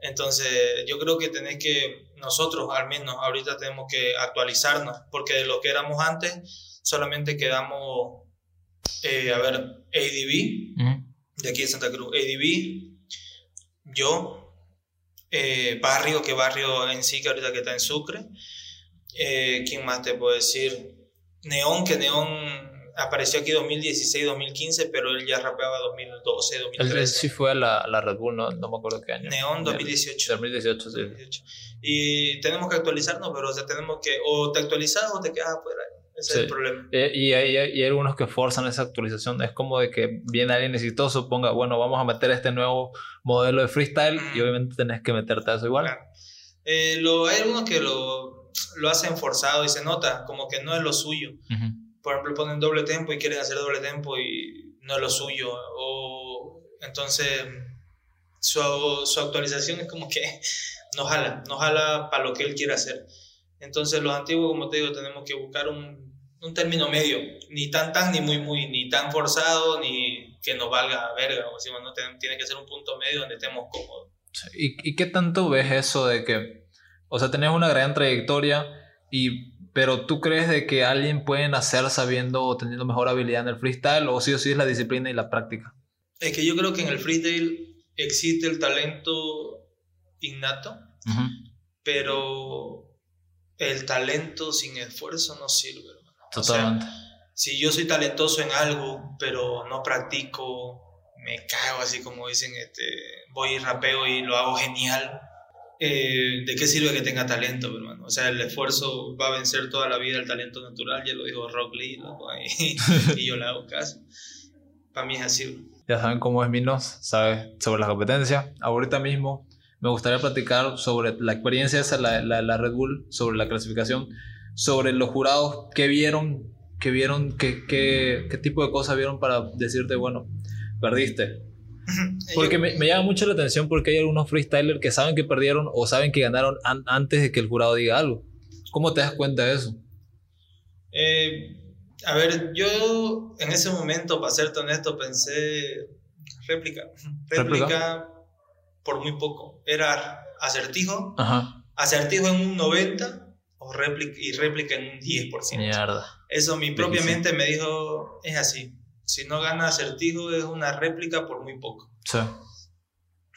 Entonces yo creo que tenés que, nosotros al menos ahorita tenemos que actualizarnos, porque de lo que éramos antes solamente quedamos, eh, a ver, ADB, uh -huh. de aquí de Santa Cruz, ADB, yo, eh, Barrio, que Barrio en sí, que ahorita que está en Sucre, eh, ¿quién más te puedo decir? Neón, que Neón apareció aquí 2016, 2015, pero él ya rapeaba 2012, 2013. Él sí fue a la, la Red Bull, no, no, me acuerdo qué año. Neón 2018. 2018, sí. 2018. Y tenemos que actualizarnos, pero o sea, tenemos que, o te actualizas o te quedas afuera. Ese sí. es el problema. Eh, y, y, hay, y, hay, algunos que forzan esa actualización. Es como de que viene alguien exitoso, ponga, bueno, vamos a meter este nuevo modelo de freestyle mm. y obviamente tenés que meterte a eso igual. Claro. Eh, lo, hay algunos que lo, lo hacen forzado y se nota como que no es lo suyo. Uh -huh. Por ejemplo, ponen doble tempo y quieren hacer doble tempo y no es lo suyo. O entonces su, su actualización es como que no jala, no jala para lo que él quiere hacer. Entonces los antiguos, como te digo, tenemos que buscar un, un término medio, ni tan tan, ni muy muy, ni tan forzado, ni que nos valga verga, o decimos, no tiene que ser un punto medio donde estemos cómodos. ¿Y, ¿Y qué tanto ves eso de que, o sea, tenés una gran trayectoria, y, pero tú crees de que alguien puede nacer sabiendo o teniendo mejor habilidad en el freestyle, o sí o sí es la disciplina y la práctica? Es que yo creo que en el freestyle existe el talento innato, uh -huh. pero el talento sin esfuerzo no sirve. Hermano. Totalmente. O sea, si yo soy talentoso en algo, pero no practico, me cago así como dicen, este, voy y rapeo y lo hago genial. Eh, ¿De qué sirve que tenga talento, hermano? O sea, el esfuerzo va a vencer toda la vida el talento natural, ya lo dijo Rock Lee, loco, y, y yo le hago caso. Para mí es así. Ya saben cómo es Minos, sabe sobre la competencia. Ahorita mismo me gustaría platicar sobre la experiencia esa, la, la, la Red Bull, sobre la clasificación, sobre los jurados que vieron que vieron, qué, qué, qué tipo de cosas vieron para decirte, bueno, perdiste? Porque me, me, llama mucho la atención porque hay algunos freestylers que saben que perdieron o saben que ganaron antes de que el jurado diga algo. ¿Cómo te das cuenta de eso? Eh, a ver, yo en ese momento, para ser honesto, pensé réplica. Réplica, por muy poco. Era acertijo, acertijo en un 90 o réplica, y réplica en un 10%. Mierda. Eso mi propia mente me dijo, es así. Si no gana acertijo es una réplica por muy poco. Sí.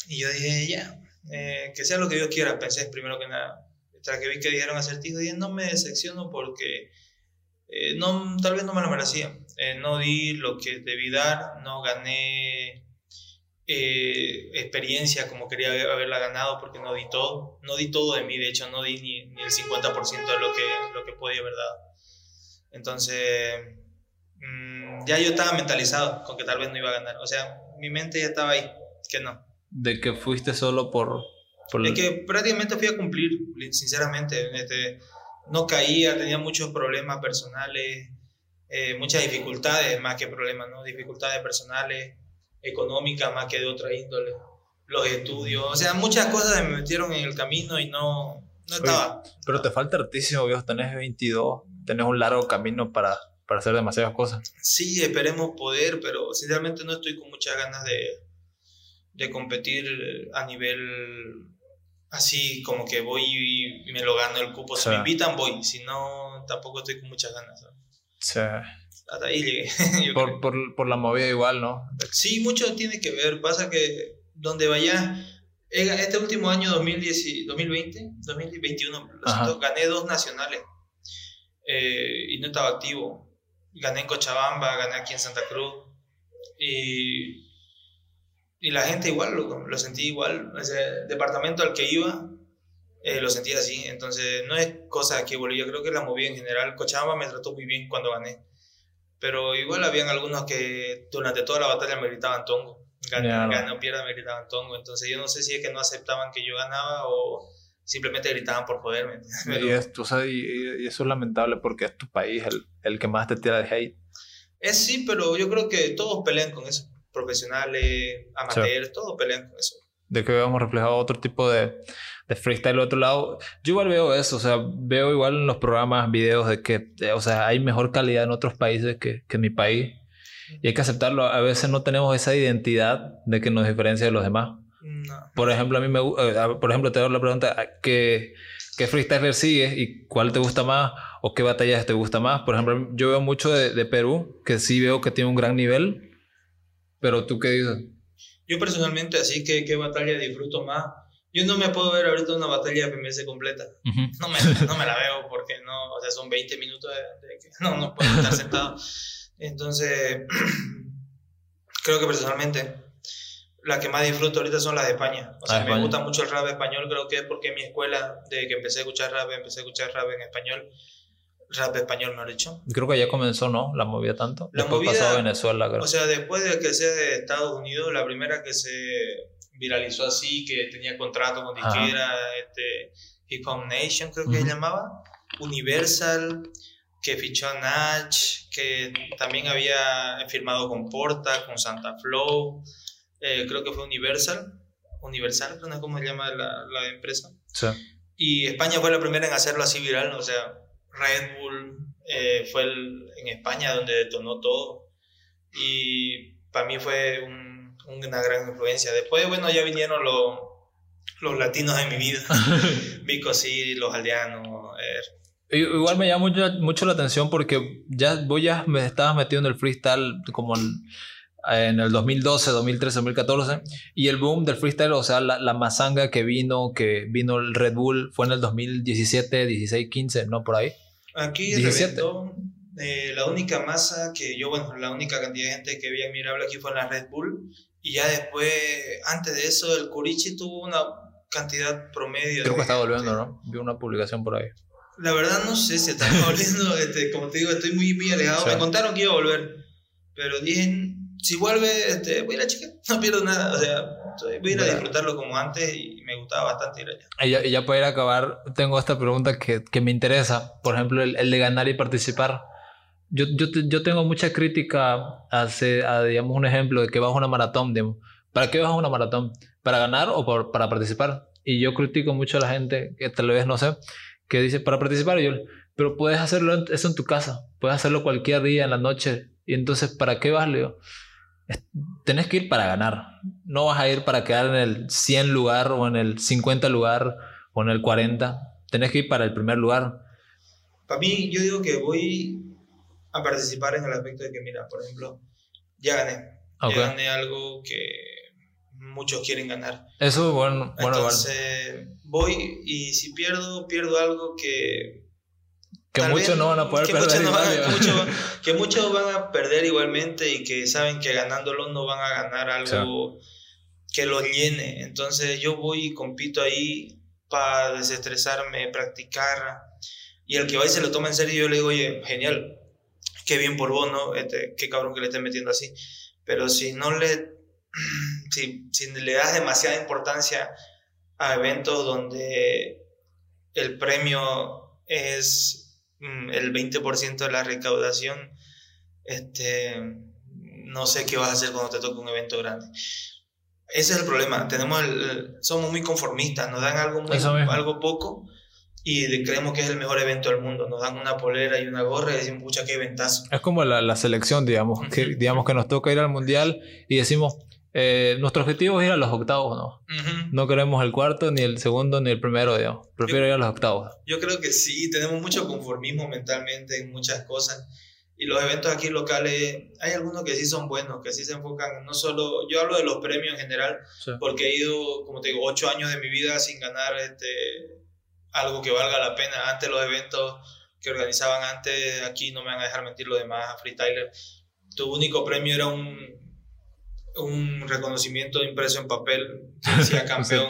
Y yo dije, ya, eh, que sea lo que Dios quiera, pensé primero que nada. Tras que vi que dijeron acertijo, dije, no me decepciono porque eh, no, tal vez no me lo merecía. Eh, no di lo que debí dar, no gané experiencia como quería haberla ganado porque no di todo. No di todo de mí, de hecho no di ni, ni el 50% de lo que, lo que podía haber dado. Entonces Mm, ya yo estaba mentalizado con que tal vez no iba a ganar. O sea, mi mente ya estaba ahí, que no. De que fuiste solo por... por de que prácticamente fui a cumplir, sinceramente. Este, no caía, tenía muchos problemas personales, eh, muchas dificultades más que problemas, ¿no? Dificultades personales, económicas más que de otra índole. Los estudios, o sea, muchas cosas me metieron en el camino y no, no estaba. pero te falta hartísimo, viejo. Tenés 22, tenés un largo camino para para hacer demasiadas cosas. Sí, esperemos poder, pero sinceramente no estoy con muchas ganas de, de competir a nivel así como que voy y me lo gano el cupo. Si me invitan, voy. Si no, tampoco estoy con muchas ganas. Sí. Hasta ahí llegué. por, por, por, la movida igual, ¿no? Sí, mucho tiene que ver. Pasa que donde vaya, este último año 2010, 2020, 2021, gané dos nacionales eh, y no estaba activo gané en Cochabamba, gané aquí en Santa Cruz. Y, y la gente igual, lo, lo sentí igual. Ese departamento al que iba, eh, lo sentí así. Entonces, no es cosa que. Yo creo que la moví en general. Cochabamba me trató muy bien cuando gané. Pero igual habían algunos que durante toda la batalla me gritaban tongo. Gané, o pierda, me gritaban tongo. Entonces, yo no sé si es que no aceptaban que yo ganaba o simplemente gritaban por poder. y, y, eso es lamentable porque es tu país el, el, que más te tira de hate. Es sí, pero yo creo que todos pelean con eso. Profesionales, amateurs, todos pelean con eso. De que veamos reflejado otro tipo de, de freestyle al otro lado. Yo igual veo eso, o sea, veo igual en los programas, videos de que, o sea, hay mejor calidad en otros países que, que en mi país. Y hay que aceptarlo. A veces no tenemos esa identidad de que nos diferencia de los demás. Por ejemplo, a mí me eh, por ejemplo, te doy la pregunta, ¿qué, qué freestyler sigues y cuál te gusta más o qué batallas te gusta más? Por ejemplo, yo veo mucho de, de Perú, que sí veo que tiene un gran nivel, pero tú qué dices? Yo personalmente, así que qué batalla disfruto más. Yo no me puedo ver ahorita una batalla de PMS completa. no, me, no, me, la veo porque no, o sea, son 20 minutos de, de que no, no puedo estar sentado. Entonces, creo que personalmente las que más disfruto ahorita son las de España. O sea, ah, me gusta mucho el rap español, creo que es porque en mi escuela, desde que empecé a escuchar rap, empecé a escuchar rap en español. Rap español, ¿no he dicho? Creo que ya comenzó, ¿no? La movida tanto. La después movida, pasó a Venezuela, creo. O sea, después de que sea de Estados Unidos, la primera que se viralizó así, que tenía contrato con disquera, este, Hip Hop Nation, creo que se llamaba. Universal, que fichó a Nach, que también había firmado con Porta, con Santa Flow. Eh, creo que fue Universal, Universal, no sé cómo se llama la, la empresa. Sí. Y España fue la primera en hacerlo así viral, o sea, Red Bull eh, fue el, en España donde detonó todo. Y para mí fue un, una gran influencia. Después, bueno, ya vinieron los, los latinos de mi vida. Vico sí, los aldeanos. Eh. Igual me llama mucho, mucho, la atención porque ya voy ya me estabas metiendo en el freestyle como el, en el 2012, 2013, 2014 y el boom del freestyle, o sea, la, la mazanga que vino, que vino el Red Bull fue en el 2017, 16, 15, ¿no? Por ahí. Aquí 17. Eh, la única masa que yo, bueno, la única cantidad de gente que vi admirable aquí fue en la Red Bull y ya después, antes de eso, el Curichi tuvo una cantidad promedio. Creo que está volviendo, ¿no? Vi una publicación por ahí. La verdad no sé si está volviendo, este, como te digo, estoy muy, muy alejado. Me contaron que iba a volver, pero dije, si vuelve, este, voy a ir a chica, no pierdo nada. O sea, voy a ir a disfrutarlo como antes y me gustaba bastante ir allá. Y ya, para ir a acabar, tengo esta pregunta que, que me interesa. Por ejemplo, el, el, de ganar y participar. yo, yo, yo tengo mucha crítica a, a, digamos, un ejemplo de que vas a una maratón, digamos. ¿Para qué vas a una maratón? ¿Para ganar o por, para participar? Y yo critico mucho a la gente que tal vez no sé, que dice para participar. Y yo, pero puedes hacerlo eso en tu casa, puedes hacerlo cualquier día en la noche. Y entonces, ¿para qué vas, Leo? Tenés que ir para ganar. No vas a ir para quedar en el 100 lugar o en el 50 lugar o en el 40. Tenés que ir para el primer lugar. Para mí, yo digo que voy a participar en el aspecto de que, mira, por ejemplo, ya gané. Ya gané algo que muchos quieren ganar. Eso, bueno, bueno Entonces, voy y si pierdo, pierdo algo que... Que muchos no van a poder perder. que, muchos van a perder igualmente y que saben que ganándolo no van a ganar algo que los llene. Entonces yo voy y compito ahí para desestresarme, practicar. Y el que va y se lo toma en serio, yo le digo, oye, genial, qué bien por vos, ¿no? Este, qué cabrón que le estés metiendo así. Pero si no le, si, si le das demasiada importancia a eventos donde el premio es el 20% de la recaudación, este, no sé qué vas a hacer cuando te toque un evento grande. Ese es el problema. Tenemos somos muy conformistas, nos dan algo, muy, algo poco y creemos que es el mejor evento del mundo. Nos dan una polera y una gorra y decimos, pucha, qué ventazo. Es como la, la selección, digamos, que, digamos que nos toca ir al mundial y decimos, eh, nuestro objetivo es ir a los octavos, ¿no? No queremos el cuarto, ni el segundo, ni el primero, digamos. Prefiero ir a los octavos. Yo creo que sí, tenemos mucho conformismo mentalmente en muchas cosas. Y los eventos aquí locales, hay algunos que sí son buenos, que sí se enfocan, no solo, yo hablo de los premios en general, porque he ido, como te digo, ocho años de mi vida sin ganar este, algo que valga la pena. Antes los eventos que organizaban antes, aquí no me van a dejar mentir los demás, freestyler, tu único premio era un, un reconocimiento impreso en papel que decía campeón,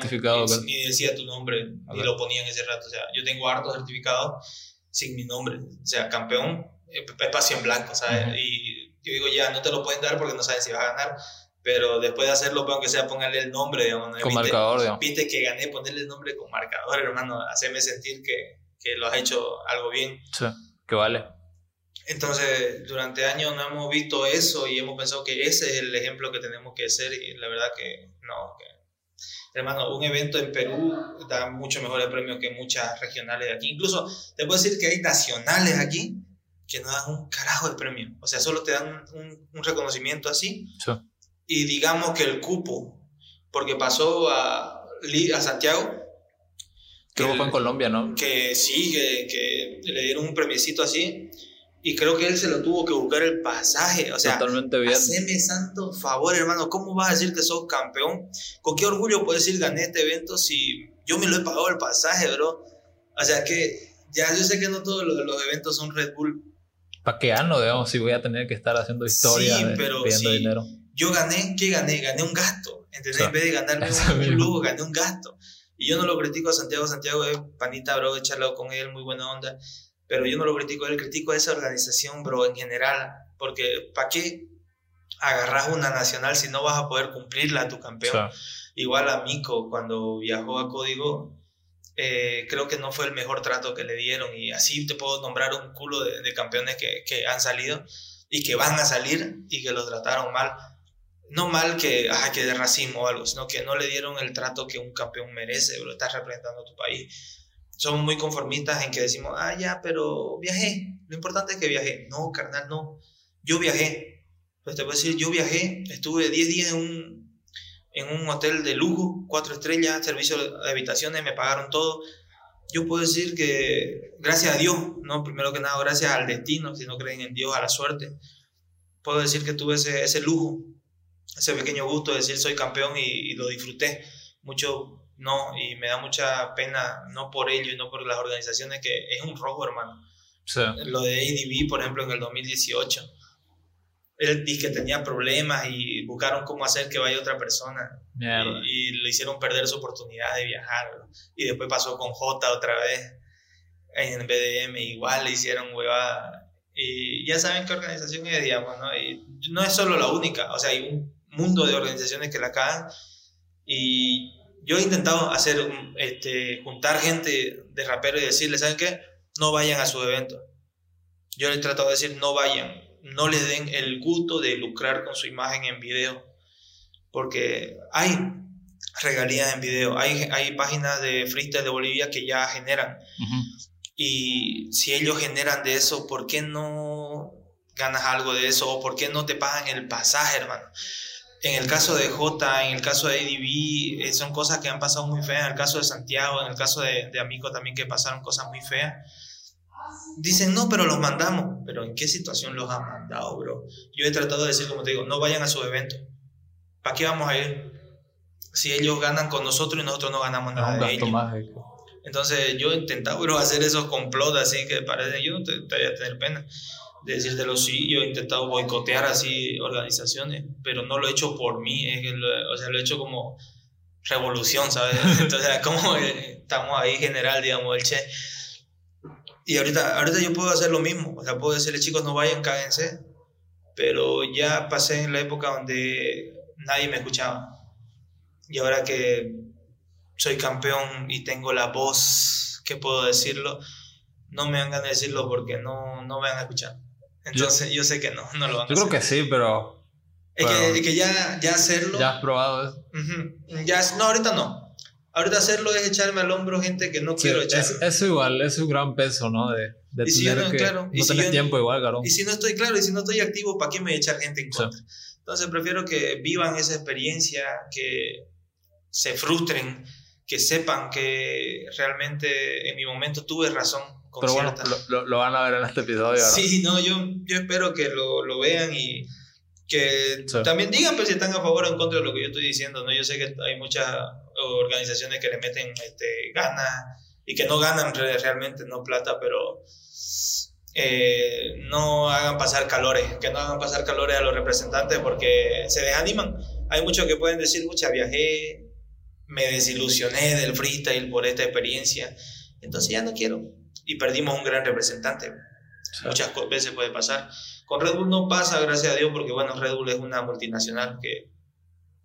ni, decía tu nombre, ni lo ponía en ese rato. O sea, yo tengo hartos certificados sin mi nombre. O sea, campeón, eh, espacio en blanco, ¿sabes? Y yo digo, ya, no te lo pueden dar porque no saben si vas a ganar pero después de hacerlo, aunque sea ponerle el nombre, digamos. Con marcador, digamos. Viste que gané, ponerle el nombre con marcador, hermano, hacerme sentir que, que lo has hecho algo bien. Sí, que vale. Entonces, durante años no hemos visto eso y hemos pensado que ese es el ejemplo que tenemos que hacer y la verdad que no. Que, hermano, un evento en Perú da mucho mejores premios que muchas regionales de aquí. Incluso te puedo decir que hay nacionales aquí que no dan un carajo de premio. O sea, solo te dan un, un reconocimiento así. Sí y digamos que el cupo, porque pasó a, a Santiago. Que fue en Colombia, ¿no? Que sí, que, que, le dieron un premiecito así. Y creo que él se lo tuvo que buscar el pasaje. O sea, Totalmente bien. haceme santo favor, hermano. ¿Cómo vas a decir que sos campeón? ¿Con qué orgullo puedes decir gané este evento si yo me lo he pagado el pasaje, bro? O sea, que ya yo sé que no todos los, los eventos son Red Bull. ¿Para qué ano, digamos, si voy a tener que estar haciendo historia sí, pero pidiendo dinero? yo gané, ¿qué gané? Gané un gasto, ¿entendés? en vez de ganarme un, lujo, gané un gasto. Y yo no lo critico a Santiago, Santiago es panita, bro, he charlado con él, muy buena onda, pero yo no lo critico él, critico a esa organización, bro, en general, porque ¿para qué agarras una nacional si no vas a poder cumplirla a tu campeón? Igual a Mico, cuando viajó a Código, eh, creo que no fue el mejor trato que le dieron y así te puedo nombrar un culo de, de campeones que, que han salido y que van a salir y que los trataron mal no mal que, ah, que de racismo o algo, sino que no le dieron el trato que un campeón merece, lo estás representando a tu país. Somos muy conformistas en que decimos, ah, ya, pero viajé, lo importante es que viajé. No, carnal, no. Yo viajé. Pues te puedo decir, yo viajé, estuve 10 días en un, en un hotel de lujo, cuatro estrellas, servicio de habitaciones, me pagaron todo. Yo puedo decir que, gracias a Dios, no primero que nada, gracias al destino, si no creen en Dios, a la suerte, puedo decir que tuve ese, ese lujo ese pequeño gusto de decir soy campeón y, lo disfruté. Mucho no, y me da mucha pena, no por ello y no por las organizaciones, que es un rojo, hermano. Lo de ADB, por ejemplo, en el 2018. Él dijo que tenía problemas y buscaron cómo hacer que vaya otra persona. Y, y, le hicieron perder su oportunidad de viajar. Y después pasó con J otra vez en BDM, igual le hicieron huevada. Y ya saben qué organización es, digamos, ¿no? Y no es solo la única, o sea, hay un mundo de organizaciones que la cagan. Y yo he intentado hacer, este, juntar gente de rapero y decirles, ¿saben qué? No vayan a su evento. Yo les trato de decir, no vayan, no les den el gusto de lucrar con su imagen en video, porque hay regalías en video, hay, hay páginas de freestyle de Bolivia que ya generan. Y si ellos generan de eso, ¿por qué no ganas algo de eso? ¿O por qué no te pagan el pasaje, hermano? En el caso de J, en el caso de ADB, eh, son cosas que han pasado muy feas. En el caso de Santiago, en el caso de, de Amico también, que pasaron cosas muy feas. Dicen, no, pero los mandamos. Pero ¿en qué situación los han mandado, bro? Yo he tratado de decir, como te digo, no vayan a su evento. ¿Para qué vamos a ir? Si ellos ganan con nosotros y nosotros no ganamos nada de ellos. Entonces yo he intentado bro, hacer esos complots así que parece, yo no te, te voy a tener pena de decírtelo, sí, yo he intentado boicotear así organizaciones, pero no lo he hecho por mí, es o sea, lo he hecho como revolución, ¿sabes? Entonces, como estamos ahí general, digamos, el Che. Y ahorita, ahorita yo puedo hacer lo mismo, o sea, puedo decirle, chicos, no vayan, cáguense, pero ya pasé en la época donde nadie me escuchaba. Y ahora que soy campeón y tengo la voz, que puedo decirlo, no me van a decirlo porque no, no me van a escuchar. Entonces yo, sé que no, no lo van a Yo creo que sí, pero... Es, que, que, ya, ya hacerlo... Ya has probado eso. ya, no, ahorita no. Ahorita hacerlo es echarme al hombro gente que no quiero echar. Es, eso igual, es un gran peso, ¿no? De, de y tener no, que claro, no tener tiempo igual, claro. Y si no estoy claro, y si no estoy activo, ¿para qué me echar gente en contra? Entonces prefiero que vivan esa experiencia, que se frustren, que sepan que realmente en mi momento tuve razón pero bueno, lo, lo, van a ver en este episodio. Sí, no, yo, yo espero que lo, lo vean y que también digan pues, si están a favor o en contra de lo que yo estoy diciendo. ¿no? Yo sé que hay muchas organizaciones que le meten este, ganas y que no ganan realmente, no plata, pero eh, no hagan pasar calores, que no hagan pasar calores a los representantes porque se desaniman. Hay muchos que pueden decir, mucha viajé, me desilusioné del freestyle por esta experiencia, entonces ya no quiero y perdimos un gran representante. Muchas veces puede pasar. Con Red Bull no pasa, gracias a Dios, porque bueno, Red Bull es una multinacional que,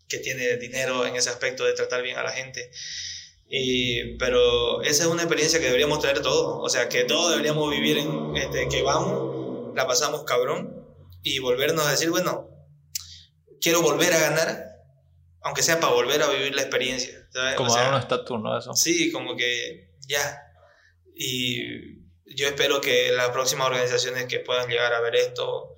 que tiene dinero en ese aspecto de tratar bien a la gente. Y, pero esa es una experiencia que deberíamos tener todos. O sea, que todos deberíamos vivir en este, que vamos, la pasamos cabrón y volvernos a decir, bueno, quiero volver a ganar, aunque sea para volver a vivir la experiencia. Como dar un estatus, ¿no? Eso. Sí, como que ya, y yo espero que las próximas organizaciones que puedan llegar a ver esto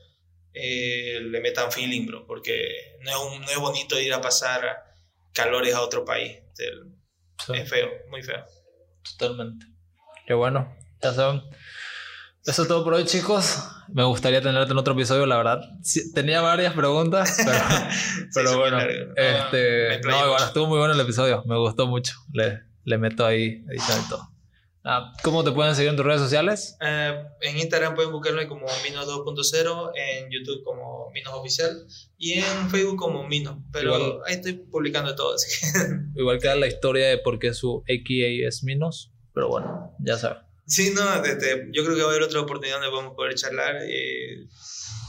eh, le metan feeling, bro, porque no es, no es bonito ir a pasar calores a otro país. Es feo, muy feo. Totalmente. Qué bueno. Ya saben. Eso es todo por hoy, chicos. Me gustaría tenerte en otro episodio, la verdad. tenía varias preguntas, pero, pero bueno. Este, no, igual, estuvo muy bueno el episodio. Me gustó mucho. Le, le meto ahí y todo. Ah, ¿Cómo te pueden seguir en tus redes sociales? Eh, en Instagram pueden buscarme como Minos 2.0, en YouTube como Minos Oficial y en Facebook como Minos. Pero ahí estoy publicando todo. Así Igual queda la historia de por qué su AKA es Minos, pero bueno, ya sabes. Sí, no, yo creo que va a haber otra oportunidad donde vamos a poder charlar. Eh,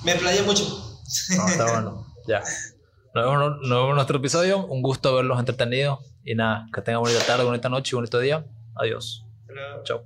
me playé mucho. No, está bueno, ya. Nos vemos, nos vemos en nuestro episodio. Un gusto verlos entretenidos. Y nada, que tengan bonita tarde, bonita noche y bonito día. Adiós. 走。